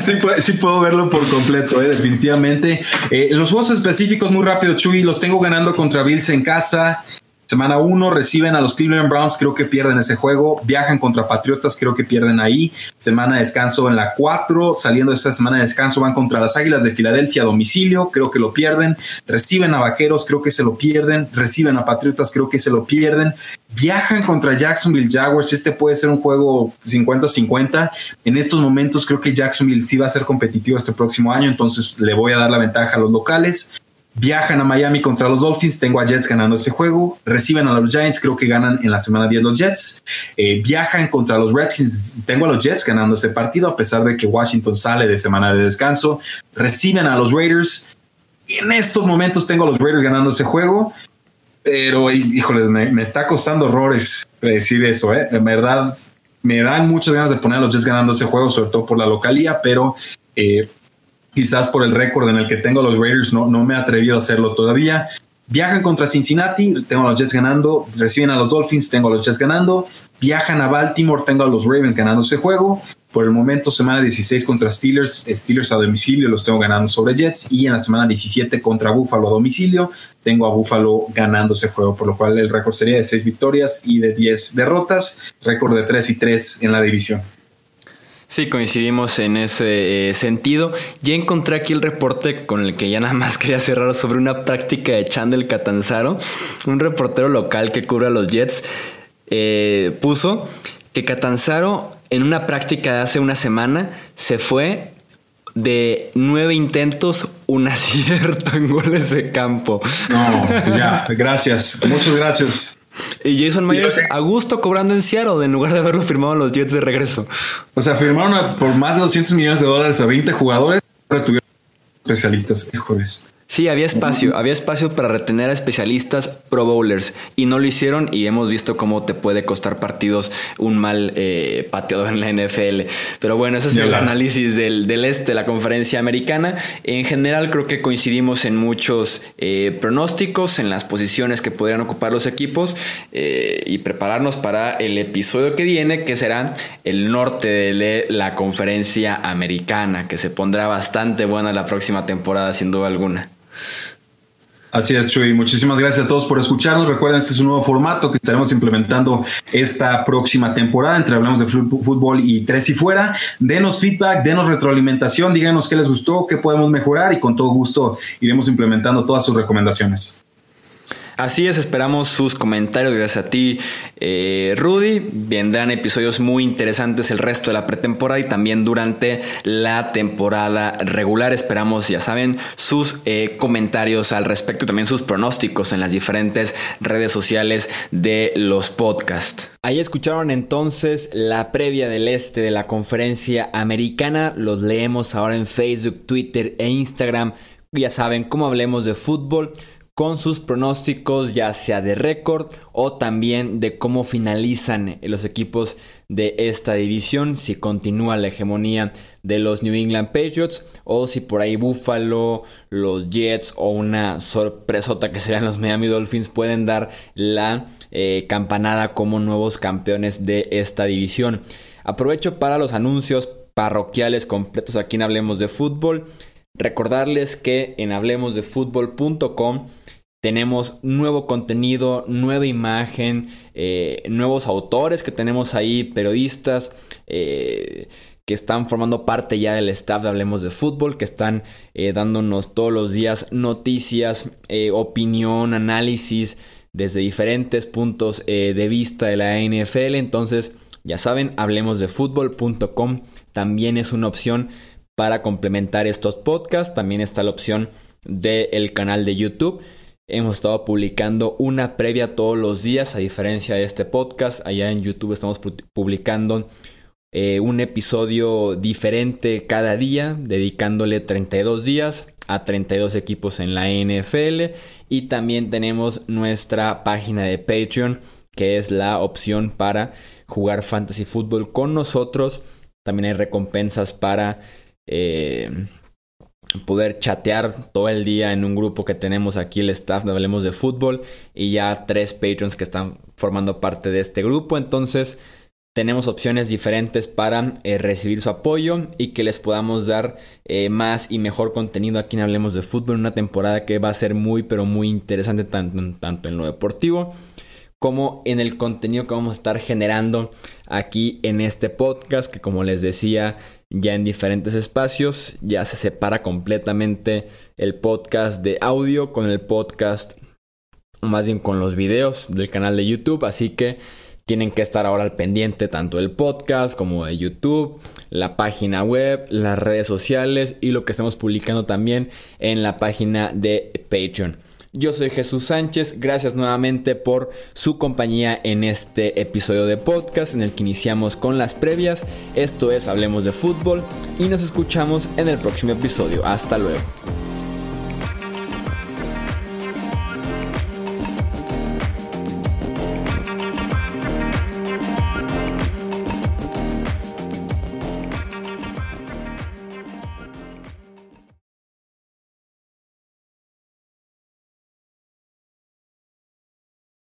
<laughs>
sí, puedo verlo por completo, eh, definitivamente. Eh, los juegos específicos, muy rápido, Chuy, los tengo ganando contra Bills en casa. Semana 1 reciben a los Cleveland Browns, creo que pierden ese juego. Viajan contra Patriotas, creo que pierden ahí. Semana de descanso en la 4. Saliendo de esa semana de descanso van contra las Águilas de Filadelfia a domicilio, creo que lo pierden. Reciben a Vaqueros, creo que se lo pierden. Reciben a Patriotas, creo que se lo pierden. Viajan contra Jacksonville Jaguars. Este puede ser un juego 50-50. En estos momentos creo que Jacksonville sí va a ser competitivo este próximo año, entonces le voy a dar la ventaja a los locales. Viajan a Miami contra los Dolphins, tengo a Jets ganando ese juego. Reciben a los Giants, creo que ganan en la semana 10 los Jets. Eh, viajan contra los Redskins, tengo a los Jets ganando ese partido, a pesar de que Washington sale de semana de descanso. Reciben a los Raiders. En estos momentos tengo a los Raiders ganando ese juego, pero híjole, me, está costando horrores decir eso, ¿eh? En verdad, me dan muchas ganas de poner a los Jets ganando ese juego, sobre todo por la localía, pero eh, quizás por el récord en el que tengo los Raiders, no, no me he atrevido a hacerlo todavía. Viajan contra Cincinnati, tengo a los Jets ganando, reciben a los Dolphins, tengo a los Jets ganando, viajan a Baltimore, tengo a los Ravens ganando ese juego. Por el momento, semana 16 contra Steelers, Steelers a domicilio los tengo ganando sobre Jets y en la semana 17 contra Buffalo a domicilio tengo a Buffalo ganando ese juego, por lo cual el récord sería de 6 victorias y de 10 derrotas, récord de 3 y 3 en la división.
Sí, coincidimos en ese eh, sentido. Ya encontré aquí el reporte con el que ya nada más <laughs> quería cerrar sobre una práctica de Chandel Catanzaro, un reportero local que cubre a los Jets, eh, puso que Catanzaro en una práctica de hace una semana se fue de nueve intentos, un <laughs> acierto en goles de campo.
No, ya, gracias, muchas gracias.
Y Jason Myers a gusto cobrando en Seattle en lugar de haberlo firmado en los Jets de regreso.
O sea, firmaron por más de 200 millones de dólares a 20 jugadores, pero tuvieron especialistas mejores.
Sí, había espacio, había espacio para retener a especialistas pro bowlers y no lo hicieron y hemos visto cómo te puede costar partidos un mal eh, pateador en la NFL. Pero bueno, ese es el análisis del, este, la conferencia americana. En general creo que coincidimos en muchos eh, pronósticos, en las posiciones que podrían ocupar los equipos eh, y prepararnos para el episodio que viene, que será el norte de la conferencia americana, que se pondrá bastante buena la próxima temporada sin duda alguna.
Así es, Chuy. Muchísimas gracias a todos por escucharnos. Recuerden, este es un nuevo formato que estaremos implementando esta próxima temporada entre Hablamos de Fútbol y Tres y Fuera. Denos feedback, denos retroalimentación, díganos qué les gustó, qué podemos mejorar y con todo gusto iremos implementando todas sus recomendaciones.
Así es, esperamos sus comentarios. Gracias a ti, eh, Rudy. Vendrán episodios muy interesantes el resto de la pretemporada y también durante la temporada regular. Esperamos, ya saben, sus eh, comentarios al respecto y también sus pronósticos en las diferentes redes sociales de los podcasts. Ahí escucharon entonces la previa del este de la conferencia americana. Los leemos ahora en Facebook, Twitter e Instagram. Ya saben, cómo hablemos de fútbol con sus pronósticos ya sea de récord o también de cómo finalizan los equipos de esta división, si continúa la hegemonía de los New England Patriots o si por ahí Buffalo, los Jets o una sorpresota que serían los Miami Dolphins pueden dar la eh, campanada como nuevos campeones de esta división. Aprovecho para los anuncios parroquiales completos aquí en Hablemos de Fútbol. Recordarles que en hablemosdefutbol.com tenemos nuevo contenido, nueva imagen, eh, nuevos autores que tenemos ahí, periodistas eh, que están formando parte ya del staff de Hablemos de Fútbol, que están eh, dándonos todos los días noticias, opinión, análisis desde diferentes puntos de vista de la NFL. Entonces, ya saben, hablemosdefutbol.com también es una opción para complementar estos podcasts. También está la opción del canal de YouTube. Hemos estado publicando una previa todos los días, a diferencia de este podcast. Allá en YouTube estamos publicando eh, un episodio diferente cada día, dedicándole 32 días a 32 equipos en la NFL. Y también tenemos nuestra página de Patreon, que es la opción para jugar fantasy fútbol con nosotros. También hay recompensas para... Eh, poder chatear todo el día en un grupo que tenemos aquí el staff de Hablemos de Fútbol y ya tres patrons que están formando parte de este grupo. Entonces tenemos opciones diferentes para eh, recibir su apoyo y que les podamos dar eh, más y mejor contenido aquí en Hablemos de Fútbol. Una temporada que va a ser muy pero muy interesante tanto, tanto en lo deportivo como en el contenido que vamos a estar generando aquí en este podcast que como les decía ya en diferentes espacios ya se separa completamente el podcast de audio con el podcast más bien con los videos del canal de YouTube así que tienen que estar ahora al pendiente tanto del podcast como de YouTube, la página web, las redes sociales y lo que estamos publicando también en la página de Patreon. Yo soy Jesús Sánchez, gracias nuevamente por su compañía en este episodio de podcast en el que iniciamos con las previas. Esto es Hablemos de Fútbol y nos escuchamos en el próximo episodio. Hasta luego.